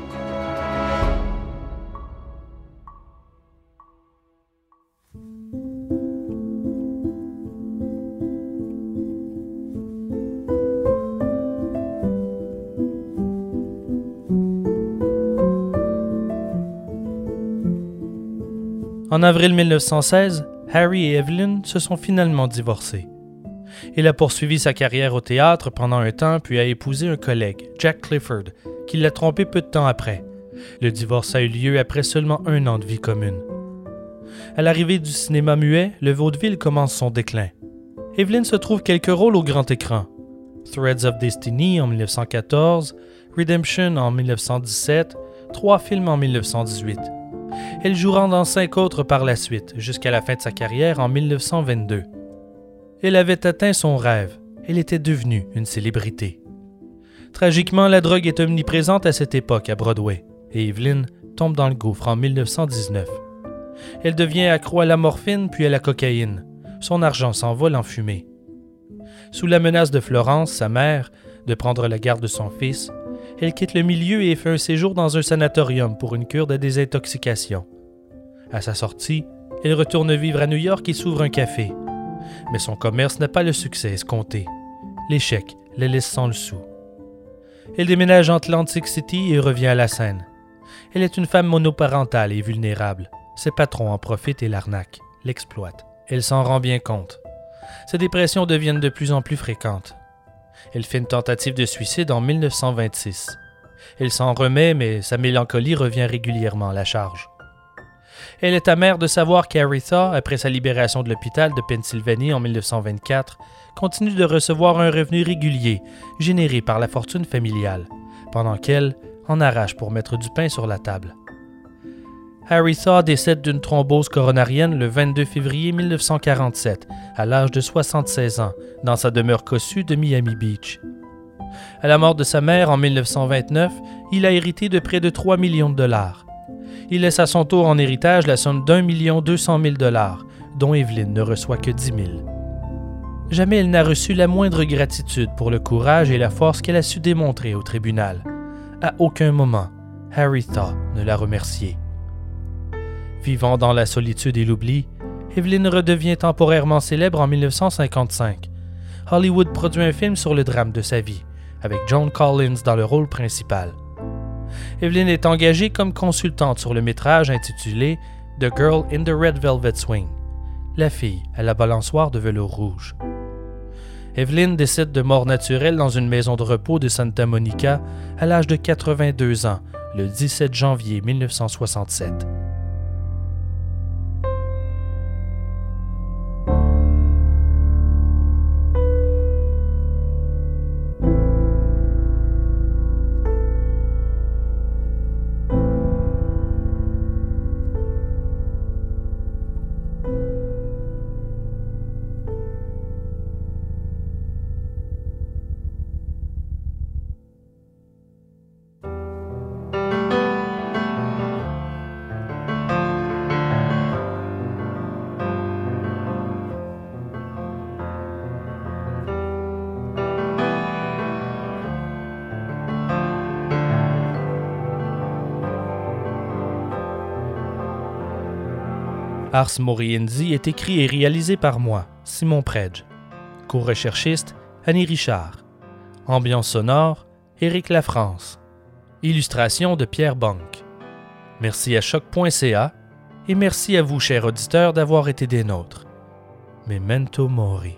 En avril 1916, Harry et Evelyn se sont finalement divorcés. Il a poursuivi sa carrière au théâtre pendant un temps puis a épousé un collègue, Jack Clifford, qui l'a trompé peu de temps après. Le divorce a eu lieu après seulement un an de vie commune. À l'arrivée du cinéma muet, le vaudeville commence son déclin. Evelyn se trouve quelques rôles au grand écran. Threads of Destiny en 1914, Redemption en 1917, trois films en 1918. Elle jouera dans cinq autres par la suite, jusqu'à la fin de sa carrière en 1922. Elle avait atteint son rêve. Elle était devenue une célébrité. Tragiquement, la drogue est omniprésente à cette époque à Broadway, et Evelyn tombe dans le gouffre en 1919. Elle devient accro à la morphine puis à la cocaïne. Son argent s'envole en fumée. Sous la menace de Florence, sa mère, de prendre la garde de son fils, elle quitte le milieu et fait un séjour dans un sanatorium pour une cure de désintoxication. À sa sortie, elle retourne vivre à New York et s'ouvre un café. Mais son commerce n'a pas le succès escompté. L'échec la laisse sans le sou. Elle déménage en Atlantic City et revient à la scène. Elle est une femme monoparentale et vulnérable. Ses patrons en profitent et l'arnaquent, l'exploitent. Elle s'en rend bien compte. Ses dépressions deviennent de plus en plus fréquentes. Elle fait une tentative de suicide en 1926. Elle s'en remet, mais sa mélancolie revient régulièrement à la charge. Elle est amère de savoir qu'Aretha, après sa libération de l'hôpital de Pennsylvanie en 1924, continue de recevoir un revenu régulier généré par la fortune familiale, pendant qu'elle en arrache pour mettre du pain sur la table. Aretha décède d'une thrombose coronarienne le 22 février 1947, à l'âge de 76 ans, dans sa demeure cossue de Miami Beach. À la mort de sa mère en 1929, il a hérité de près de 3 millions de dollars. Il laisse à son tour en héritage la somme d'un million deux cent mille dollars, dont Evelyn ne reçoit que dix mille. Jamais elle n'a reçu la moindre gratitude pour le courage et la force qu'elle a su démontrer au tribunal. À aucun moment, Harry Thaw ne l'a remercié. Vivant dans la solitude et l'oubli, Evelyn redevient temporairement célèbre en 1955. Hollywood produit un film sur le drame de sa vie, avec John Collins dans le rôle principal. Evelyn est engagée comme consultante sur le métrage intitulé The Girl in the Red Velvet Swing, la fille à la balançoire de velours rouge. Evelyn décède de mort naturelle dans une maison de repos de Santa Monica à l'âge de 82 ans, le 17 janvier 1967. Ars Moriendi est écrit et réalisé par moi, Simon Predge. Co-recherchiste, Annie Richard. Ambiance sonore, Éric Lafrance. Illustration de Pierre Banque. Merci à choc.ca et merci à vous, chers auditeurs, d'avoir été des nôtres. Memento Mori.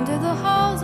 I wander the halls